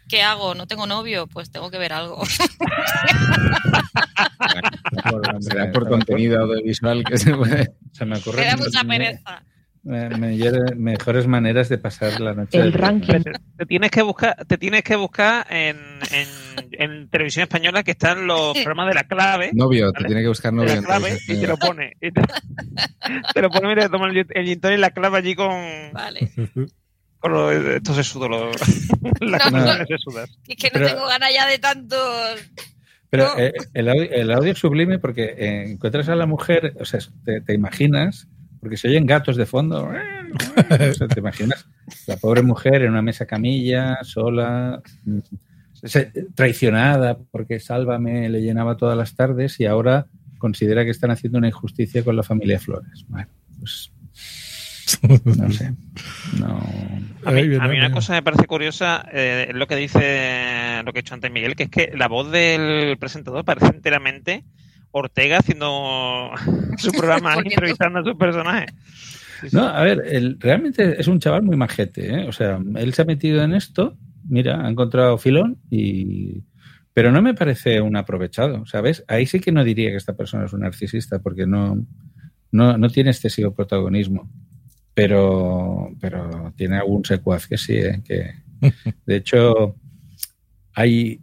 ¿Qué hago? ¿No tengo novio? Pues tengo que ver algo. Será por contenido audiovisual que se puede. Se me Me ocurre da mucha pereza. Mejores maneras de pasar la noche. El ranking. Te, te tienes que buscar, te tienes que buscar en, en, en televisión española que están los programas de la clave. Novio, te tiene que buscar novio. la clave entonces, y te lo pone. Te, te lo pone, mira, toma el, el y la clave allí con. Vale. Con lo, esto se lo, No, sudan. Es que no Pero- tengo ganas ya de tanto. Pero No. eh, el, audio, el audio es sublime porque eh, encuentras a la mujer, o sea, te, te imaginas porque se oyen gatos de fondo. O sea, ¿Te imaginas? La pobre mujer en una mesa camilla, sola, mm, traicionada, porque Sálvame le llenaba todas las tardes y ahora considera que están haciendo una injusticia con la familia Flores. Bueno, pues no sé. No. A mí, a mí una cosa me parece curiosa eh, es lo que dice, lo que ha hecho antes Miguel, que es que la voz del presentador parece enteramente Ortega haciendo su programa, entrevistando a sus personajes. No, a ver, él realmente es un chaval muy majete, ¿eh? O sea, él se ha metido en esto, mira, ha encontrado filón y... Pero no me parece un aprovechado, ¿sabes? Ahí sí que no diría que esta persona es un narcisista porque no, no, no tiene excesivo protagonismo. Pero, pero tiene algún secuaz que sí, ¿eh? que de hecho hay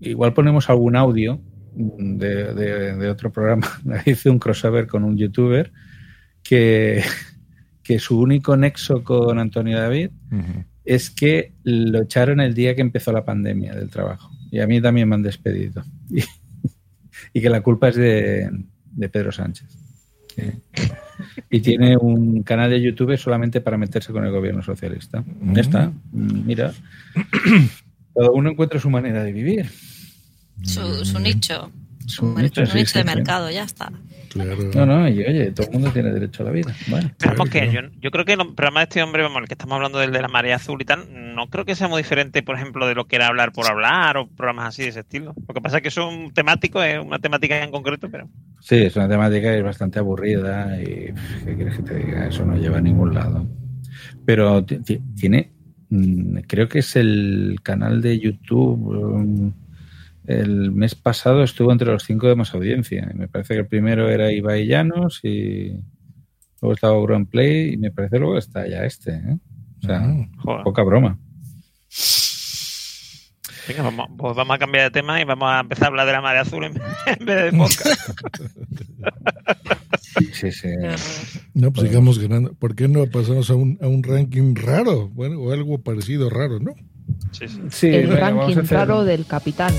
igual ponemos algún audio de, de- de otro programa. Hice un crossover con un youtuber que, que su único nexo con Antonio David es que lo echaron el día que empezó la pandemia del trabajo. Y a mí también me han despedido. Y, y que la culpa es de, de Pedro Sánchez. Y tiene un canal de YouTube solamente para meterse con el gobierno socialista. Ya está. Mira. Cada uno encuentra su manera de vivir. Su, su nicho. Su, nicho, sí, sí, de sí. mercado, ya está. No, no, y oye, todo el mundo tiene derecho a la vida. Bueno, Pero yo, yo creo que el programa de este hombre, vamos, el que estamos hablando del de la marea azul y tal, no creo que sea muy diferente, por ejemplo, de lo que era hablar por hablar o programas así de ese estilo. Lo que pasa es que son temáticos, es una temática en concreto, pero Sí, es una temática que es bastante aburrida y ¿qué quieres que te diga? Eso no lleva a ningún lado. Pero ti- ti- tiene, mm, creo que es el canal de YouTube. El mes pasado estuvo entre los cinco de más audiencia. Me parece que el primero era Ibai Llanos y luego estaba Play y me parece luego está ya este. ¿eh? O sea, poca broma. venga, vamos, pues vamos a cambiar de tema y vamos a empezar a hablar de la marea azul en, en vez de podcast. Sí, sí. No, pues sigamos ganando. ¿Por qué no pasamos a un, a un ranking raro? Bueno, o algo parecido raro, ¿no? Sí, sí. Sí, el venga, ranking raro del capitán.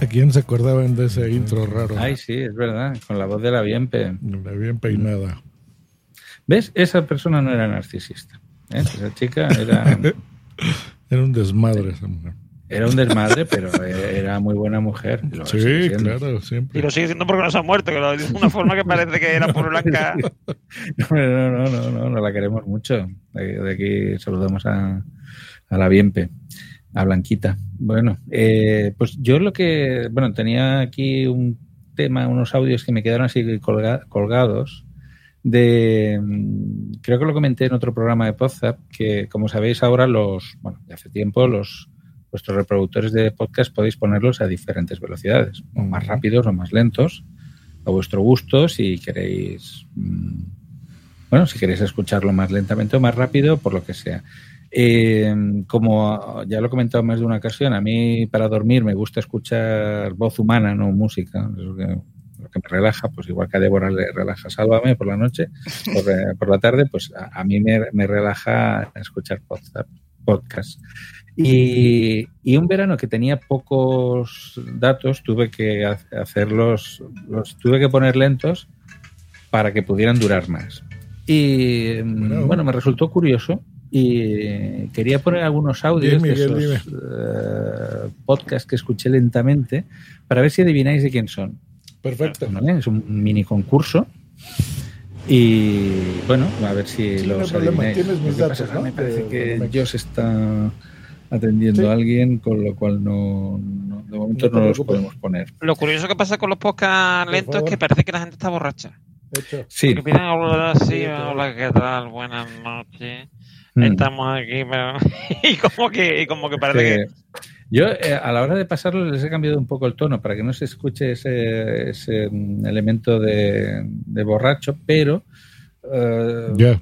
¿A quién se acordaban de ese intro raro? Ay, sí, es verdad, con la voz de la Bienpe. La bien peinada. ¿Ves? Esa persona no era narcisista. ¿eh? Esa chica era, Era un desmadre esa mujer. Era un desmadre, pero era muy buena mujer. Lo Sí, claro, siempre. Y lo sigue siendo porque no se ha muerto, que lo dice de una forma que parece que era por blanca. No, no, no, no, no, la queremos mucho. De, aquí saludamos a, a la Bienpe, a Blanquita. Bueno, eh, pues yo lo que, bueno, tenía aquí un tema, unos audios que me quedaron así colga- colgados de, mm, creo que lo comenté en otro programa de Podzap, que como sabéis ahora los, bueno, de hace tiempo los vuestros reproductores de podcast podéis ponerlos a diferentes velocidades, o más rápidos o más lentos, a vuestro gusto, si queréis, mm, bueno, si queréis escucharlo más lentamente o más rápido, por lo que sea. Eh, como ya lo he comentado más de una ocasión, a mí para dormir me gusta escuchar voz humana, no música. Es lo que, lo que me relaja, pues igual que a Débora le relaja Sálvame por la noche, por, eh, por la tarde, pues a, a mí me, me relaja escuchar podcast. podcast. Y, y un verano que tenía pocos datos, tuve que ha- hacerlos, los tuve que poner lentos para que pudieran durar más. Y mm, bueno, me resultó curioso y quería poner algunos audios de esos eh, podcasts que escuché lentamente para ver si adivináis de quién son. Perfecto. ¿Vale? Es un mini concurso. Y bueno, a ver si Sí, no los problema, adivináis. tienes mis datos, pasa ¿no? Me parece que Dios está atendiendo Sí. a alguien, con lo cual no, no- de momento No no, los podemos poner. Lo curioso que pasa con los podcasts lentos es que parece que la gente está borracha. Hecho. Sí. Porque empiezan a hablar así, Sí, hola, ¿qué tal? Buenas noches. Mm. Estamos aquí, pero... y como que, y como que parece que... Yo, eh, a la hora de pasarlo, les he cambiado un poco el tono para que no se escuche ese, ese, mm, elemento de, de borracho, pero eh, Ya.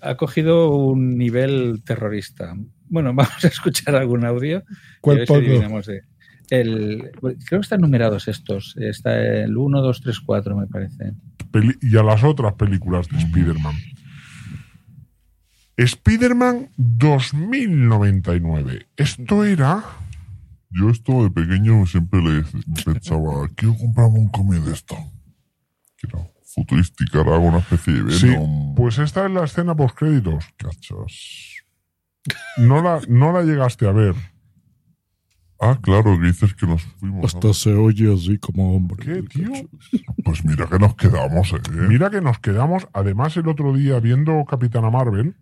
ha cogido un nivel terrorista. Bueno, vamos a escuchar algún audio. ¿Cuál adivinamos de- el, creo que están numerados estos. Está el 1, 2, 3, 4, me parece. Peli- y a las otras películas de Spider-Man. Spider-Man 2099. Esto era. Yo esto de pequeño siempre le pensaba, quiero comprarme un cómic de esto. Que era futurística, era una especie de Sí, Venom. pues esta es la escena post créditos. No la, no la llegaste a ver. Ah, claro, que dices que nos fuimos. Hasta se oye así como hombre. ¿Qué, tío? Pues mira que nos quedamos, eh. Mira que nos quedamos, además el otro día viendo Capitana Marvel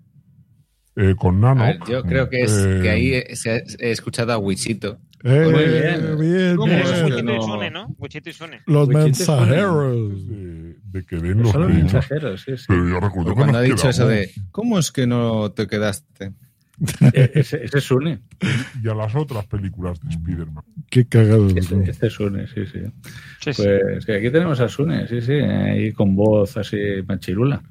eh, con Nano. Yo creo que es eh, que ahí he, se ha- he escuchado a Wichito. Eh, Muy bien, bien, ¿Cómo bien. es Wichito y no- Sune, ¿no? Wichito y Sune. Los Wichito mensajeros. de, de que den los los mensajeros, sí, sí. Pero yo recuerdo Pues que cuando nos ha dicho eso quedamos. de ¿cómo es que no te quedaste? Eh, Ese, ese es Une. Y a las otras películas de Spider-Man. Qué cagado. Este, este es Une, sí, sí. Sí, sí. Pues sí, aquí tenemos a Sune, sí, sí, ahí con voz así machirula.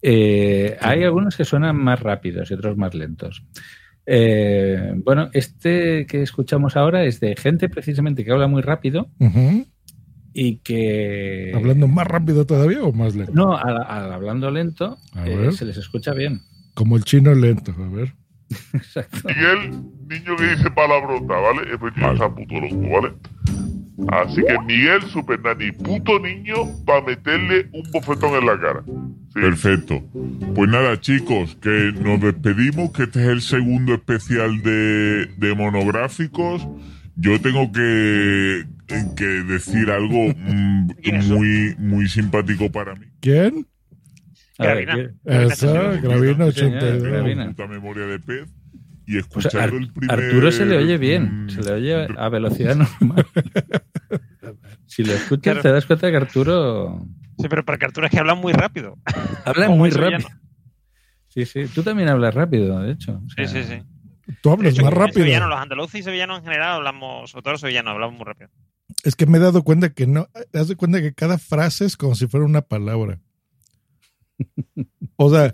Eh, hay algunos que suenan más rápidos y otros más lentos. Eh, bueno, este que escuchamos ahora es de gente precisamente que habla muy rápido y que... ¿Hablando más rápido todavía o más lento? No, al, al hablando lento eh, se les escucha bien. Como el chino lento, a ver. Exacto. Miguel, niño que dice palabrota, ¿vale? Es porque está puto loco, ¿vale? Así que Miguel, Super Nani, puto niño, para meterle un bofetón en la cara. Perfecto. Pues nada, chicos, que nos despedimos, que este es el segundo especial de, de monográficos. Yo tengo que, que decir algo mm, muy, muy simpático para mí. ¿Quién? Ver, Gravina. ¿qué- Esa, Gravina Sí, señor, 82. Gravina. Puta memoria de pez. Y Pues escuchando Ar- el primer... Arturo se le oye bien, mm, se le oye a velocidad normal. si lo escuchas Claro. te das cuenta que Arturo Sí, pero para que Arturo es que habla muy rápido. habla muy rápido. Sí, sí, tú también hablas rápido, de hecho. O Sí, sea, sí, sí. Tú hablas hecho, más rápido. sevillano, los andaluces y sevillanos en general hablamos, sobre todo los sevillanos, hablamos muy rápido. Es que me he dado cuenta que no. Haz de cuenta que cada frase es como si fuera una palabra. O sea,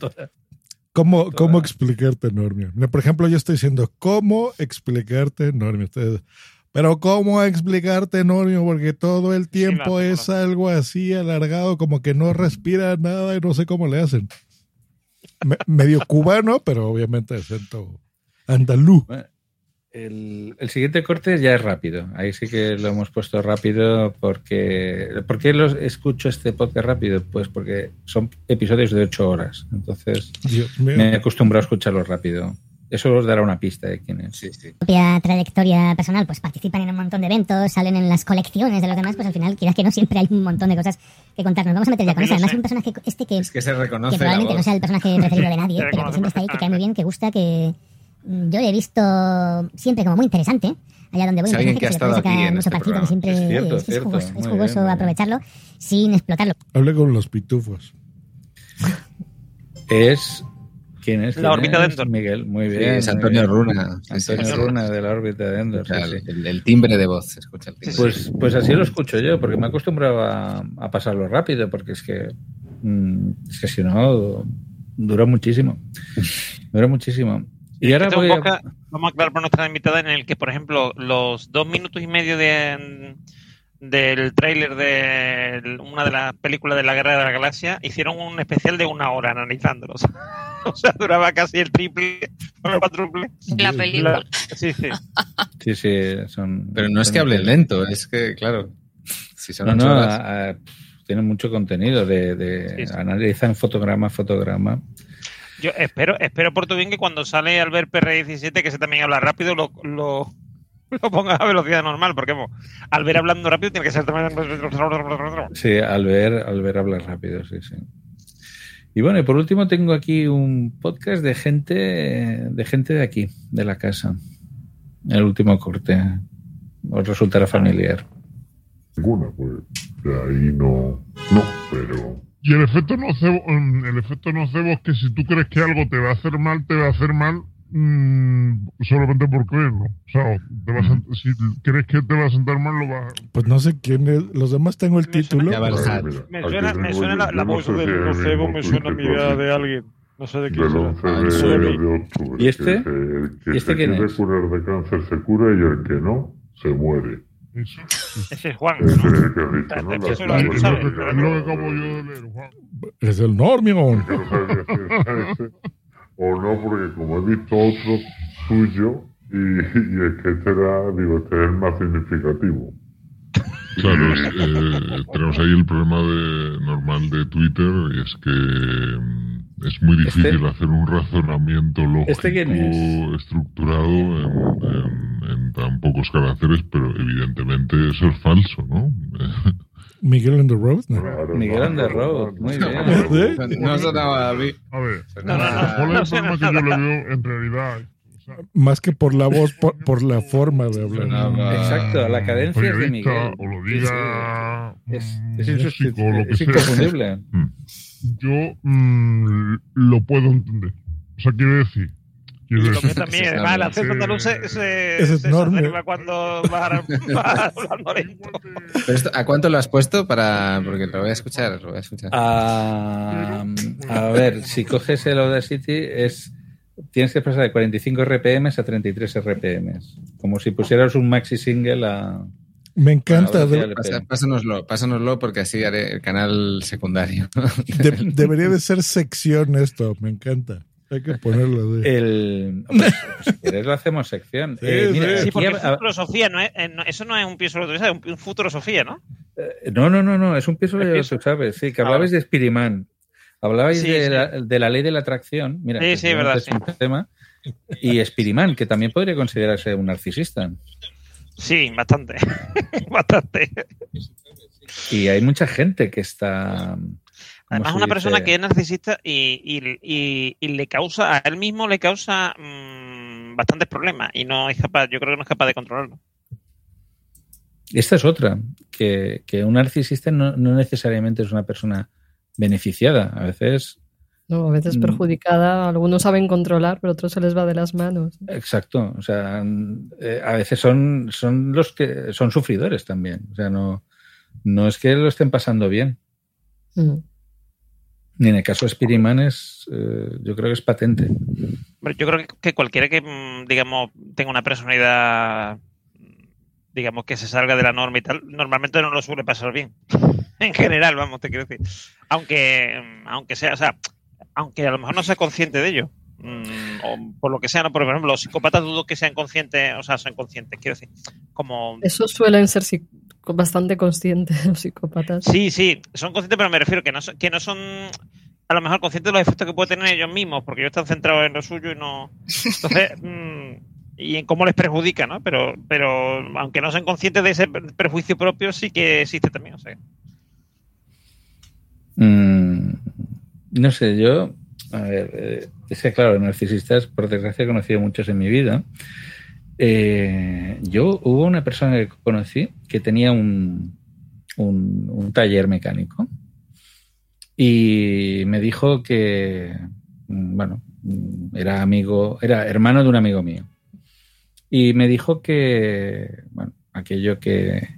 ¿cómo, cómo explicarte, Normio? Mira, Por ejemplo, yo estoy diciendo, ¿cómo explicarte, Normio? Ustedes, pero ¿cómo explicarte, Normio? Porque todo el tiempo es algo así alargado, como que no respira nada y no sé cómo le hacen. Me- medio cubano, pero obviamente acento andaluz. bueno, el, el siguiente corte ya es rápido. Ahí sí que lo hemos puesto rápido porque... ¿Por qué los escucho este podcast rápido? Pues porque son episodios de ocho horas. Entonces me he acostumbrado a escucharlos rápido. Eso os dará una pista de quién es. Sí, sí. propia trayectoria personal, pues participan en un montón de eventos, salen en las colecciones de los demás, pues al final, quizás que no siempre hay un montón de cosas que contarnos. Vamos a meter ya con eso. Además, un personaje este que, Es que se que reconoce la probablemente no sea el personaje preferido de nadie, pero que siempre está ahí, que cae muy bien, que gusta, que yo le he visto siempre como muy interesante. Allá donde voy, un alguien personaje que ha estado aquí en este partido, que programa. siempre Es cierto, es que jugoso, es jugoso bien, aprovecharlo sin explotarlo. Hablé con los pitufos. Es. ¿Quién es? La ¿Quién órbita de? Endor. Miguel, muy Sí, bien. es Antonio bien. Runa. Antonio sí. Runa de la órbita de Endor. Sí, sí. el, el timbre de voz, se escucha el timbre. Pues, pues así lo escucho yo, porque me he acostumbrado a, a pasarlo rápido, porque es que, mm, es que si no, dura muchísimo. Dura muchísimo. Y ahora Este voy a- vamos a aclarar para nuestra invitada, en el que, por ejemplo, los dos minutos y medio de, del tráiler de una de las películas de la Guerra de la Galaxia hicieron un especial de una hora analizándolos. o sea, duraba casi el triple o el cuádruple. La película. Sí, sí. Sí, sí, son. Pero no es que hablen lento, es que, claro, si son No, ocho no, horas- a- a- tienen mucho contenido de, de Sí, sí. analizan fotograma a fotograma. Yo espero, espero por tu bien que cuando sale Albert PR17, que se también habla rápido, lo, lo, lo pongas a velocidad normal, porque vamos, Albert hablando rápido tiene que ser también... Sí, al ver, al ver hablar rápido, sí, sí. Y bueno, y por último tengo aquí un podcast de gente, de gente de aquí, de la casa. El último corte. Os resultará familiar. Ninguna, pues de ahí no, no, pero Y el efecto nocebo, mm, el efecto nocebo es que si tú crees que algo te va a hacer mal, te va a hacer mal mm, solamente por creerlo. O sea, te vas a- si crees que te va a sentar mal, lo vas a... Pues no sé quién es. Los demás tengo el título. El pero- hat. Me suena, me suena la, la voz del nocebo, me suena mi idea de alguien. No sé de quién del será. 11 Ah, de, de octubre. ¿Y este? Que, se- el que ¿Y este se quién quiere es? curar de cáncer se cura y el que no, se muere. Eso, Ese es Juan. Es el que has dicho, ¿no? Eso La- lo- la- lo sabes. es lo que acabo yo de leer, Juan. Es el Normio. que no sabes si es ese o no, porque como he visto otro suyo, Y, y es que este era, digo, este es el más significativo. Claro, es- eh, tenemos ahí el problema de, normal de Twitter y es que mm, es muy difícil Este- hacer un razonamiento lógico ¿Este es? estructurado en, en- en tan pocos caracteres, pero evidentemente eso es falso, ¿no? Miguel on the road. ¿no? Miguel on the road, muy bien. ¿Sí? No sonaba a mí. A ver. ¿cuál es el problema que yo le veo en realidad? Más que por la voz, por, por la forma de hablar. Exacto, la cadencia es de Miguel. o lo diga. Es, un es, músico, insustitu- lo que es sea. inconfundible. Yo mm, lo puedo entender. O sea, quiero decir. Decir también, además, el acento andaluz se, se, es se enorme. cuando. Pero esto, ¿A cuánto lo has puesto para.? Porque lo voy a escuchar, lo voy a escuchar. Ah, a ver, si coges el Audacity es tienes que pasar de 45 RPM a 33 RPM. Como si pusieras un maxi single a... Me encanta. de- pásanoslo, pásanoslo porque así haré el canal secundario. de- debería de ser sección esto. Me encanta. Hay que ponerlo de. El, pues, si quieres lo hacemos sección. Sí, Eh, mira, sí. Sí, porque es futurosofía, no es, eh, no- eso no es un piso de es un, futurosofía, ¿no? Eh, No, no, no, no, es un piso ¿Es de tú sabes, sí, que Ah, hablabais de Spiriman. Hablabais Sí, de, sí. La, de la ley de la atracción. Mira, Sí, sí, verdad, es sí. un tema. Y Spiriman, que también podría considerarse un narcisista. Sí, bastante. bastante. Y hay mucha gente que está. ¿Cómo Además, una dice? persona que es narcisista y, y- y- y le causa, a él mismo le causa mm, bastantes problemas y no es capaz, yo creo que no es capaz de controlarlo. Esta es otra, que, que un narcisista no, no necesariamente es una persona beneficiada. A veces, No, a veces Mm. perjudicada, algunos saben controlar, pero otros se les va de las manos. exacto. O sea, eh, a veces son, son los que son sufridores también. O sea, no, no es que lo estén pasando bien. Mm. Ni en el caso de Spiriman es, eh, yo creo que es patente. Hombre, Yo creo que- cualquiera que, mm, digamos, tenga una personalidad, digamos, que se salga de la norma y tal, normalmente no lo suele pasar bien. en general, vamos, te quiero decir. Aunque, mm, aunque sea, o sea, aunque a lo mejor no sea consciente de ello. mm, o por lo que sea, ¿no? Por ejemplo, los psicópatas dudo que sean conscientes, o sea, son conscientes, quiero decir. Como Esos suelen ser bastante conscientes, los psicópatas. Sí, sí, son conscientes, pero me refiero que no son, que no son a lo mejor conscientes de los efectos que pueden tener ellos mismos, porque ellos están centrados en lo suyo y no. Entonces, mm, y en cómo les perjudica, ¿no? Pero, pero aunque no sean conscientes de ese per- perjuicio propio, sí que existe también. O sea, Mm, no sé, yo, a ver, eh, es que claro, narcisistas, por desgracia, he conocido muchos en mi vida. Eh, yo hubo una persona que conocí que tenía un, un, un taller mecánico y me dijo que, mm, bueno, mm, era amigo, era hermano de un amigo mío. Y me dijo que, bueno, aquello que,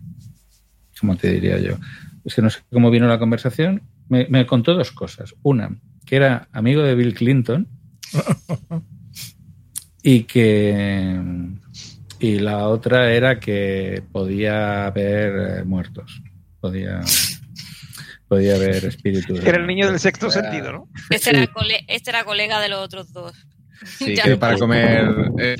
¿cómo te diría yo? Es que no sé cómo vino la conversación. Me, me contó dos cosas. Una, que era amigo de Bill Clinton y que y la otra era que podía haber eh, muertos. Podía podía haber espíritus. era el niño del sexto Era- sentido, ¿no? Este, era cole- este era colega de los otros dos. Sí, Ya. para comer eh,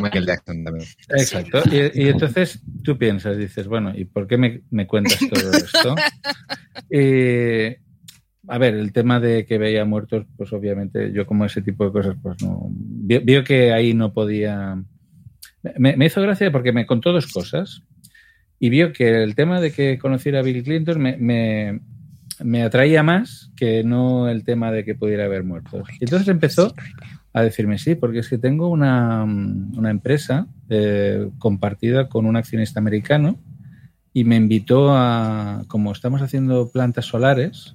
Michael Jackson también. Exacto. Y, y entonces tú piensas, dices, bueno, ¿y por qué me, me cuentas todo esto? Eh, a ver, el tema de que veía muertos, pues obviamente yo como ese tipo de cosas, pues no. Vio, vio que ahí no podía. Me, me hizo gracia porque me contó dos cosas y vio que el tema de que conociera a Bill Clinton me, me, me atraía más que no el tema de que pudiera haber muertos. Y entonces empezó a decirme sí, porque es que tengo una, mm, una empresa eh, compartida con un accionista americano y me invitó a, como estamos haciendo plantas solares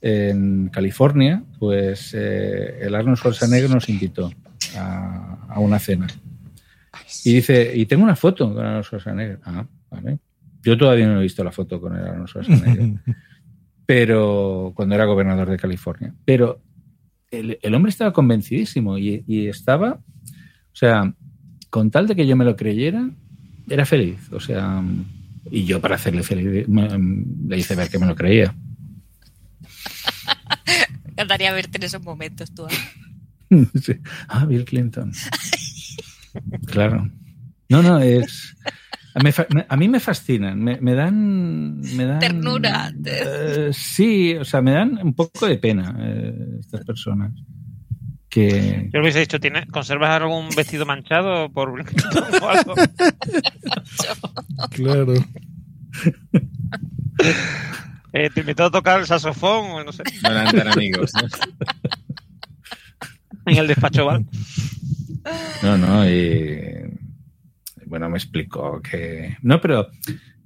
en California, pues eh, el Arnold Schwarzenegger nos invitó a, a una cena. Y dice, y tengo una foto con Arnold Schwarzenegger. Ah, vale. Yo todavía no he visto la foto con el Arnold Schwarzenegger, pero cuando era gobernador de California. Pero el, el hombre estaba convencidísimo y, y estaba, o sea, con tal de que yo me lo creyera, era feliz. O sea, y yo para hacerle feliz me- le hice ver que me lo creía. Me encantaría verte en esos momentos tú. ¿eh? Sí. Ah, Bill Clinton. Claro. No, no, es. A, me fa- me- a mí me fascinan, me, me dan, me dan. Ternura. eh, sí, o sea, me dan un poco de pena eh, estas personas. Que. Yo le hubiese dicho, ¿tienes, ¿conservas algún vestido manchado por o algo? Claro. Eh, te invito a tocar el saxofón, o no sé. Van a andar amigos. ¿no? En el despacho, ¿vale? No, no, y. Bueno, me explicó que. No, pero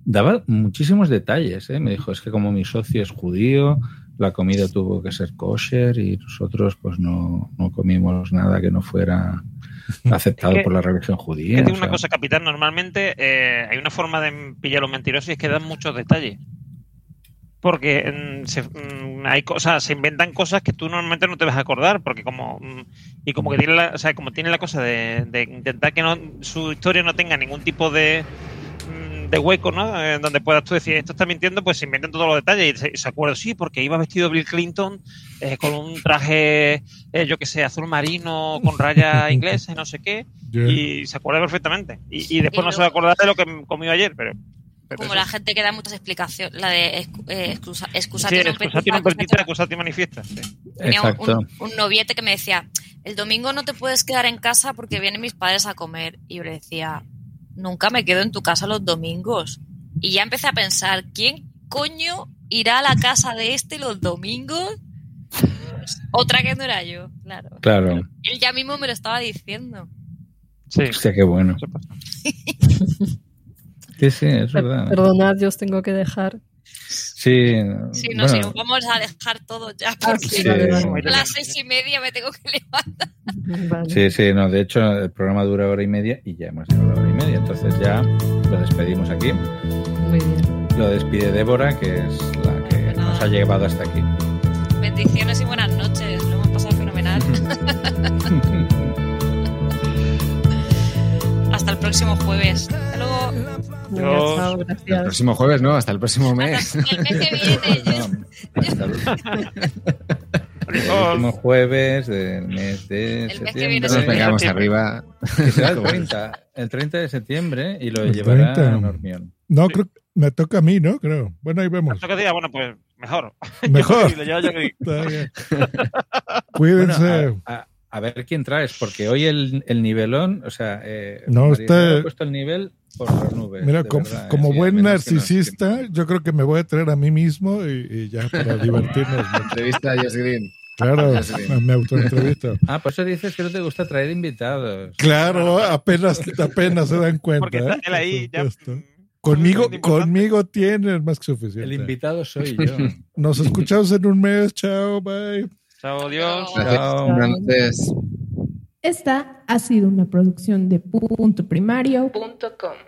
daba muchísimos detalles, ¿eh? Me dijo, es que como mi socio es judío, la comida tuvo que ser kosher y nosotros, pues no, no comimos nada que no fuera aceptado Es que- por la religión Es judía. que o digo una sea, cosa, capitán, normalmente eh, hay una forma de pillar a los mentirosos y es que dan muchos detalles. Porque mm, se, mm, hay cosas, se inventan cosas que tú normalmente no te vas a acordar, porque como mm, y como que tiene la, o sea, como tiene la cosa de, de intentar que no, su historia no tenga ningún tipo de de hueco, ¿no? Eh, donde puedas tú decir esto está mintiendo, pues se inventan todos los detalles y se, se acuerda, sí, porque iba vestido Bill Clinton eh, con un traje, eh, yo que sé, azul marino con rayas inglesas, no sé qué, y se acuerda perfectamente. Y, y después Y no se va a acordar de lo que comió ayer, pero. Pero Como la gente que da muchas explicaciones, la de eh, excusa, Sí, excusatio non excusatio non petita, petita, excusatio manifiesta. sí. Tenía un, Exacto. un- un noviete que me decía, el domingo no te puedes quedar en casa porque vienen mis padres a comer. Y yo le decía, nunca me quedo en tu casa los domingos. Y ya empecé a pensar, ¿quién coño irá a la casa de este los domingos? Pues, otra que no era yo, claro. Claro. Él ya mismo me lo estaba diciendo. Sí. Hostia, qué bueno. Sí, sí, es verdad. Perdonad, yo os tengo que dejar. Sí, Sí, no, si bueno, nos vamos a dejar todo ya, Ah, porque sí, vale, vale. a las seis y media me tengo que levantar. sí, sí, no, de hecho el programa dura hora y media y ya hemos llegado a la hora y media, entonces ya lo despedimos aquí. Muy bien. Lo despide Débora, que es la que nos ha llevado hasta aquí. Bendiciones y buenas noches, lo hemos pasado fenomenal. próximo jueves. Hasta luego. Chao, El próximo jueves, ¿no? Hasta el próximo mes. El mes que viene. Hasta el, el último jueves del mes de El mes que septiembre. viene nos arriba. Que será el 30, el 30 de septiembre y lo llevará 30. Normión. No, creo que me toca a mí, ¿no? Creo. Bueno, ahí vemos. Bueno, pues mejor. Mejor. Cuídense. Bueno, a, a- a ver quién traes, porque hoy el, el nivelón, o sea, eh, No, está- ha puesto el nivel por las nubes. Mira, de com- verdad, ¿eh? como Sí, buen nos- narcisista, yo creo que me voy a traer a mí mismo y, y ya para divertirnos. Entrevista a Jess Green. Claro, me autoentrevisto. Ah, por eso dices que no te gusta traer invitados. Claro, apenas, apenas se dan cuenta. Porque está ¿eh? él ahí ya. supuesto. Conmigo, conmigo tienen más que suficiente. El invitado soy yo. Nos escuchamos en un mes. Chao, bye. Chao, adiós. Esta ha sido una producción de puntoprimario.com.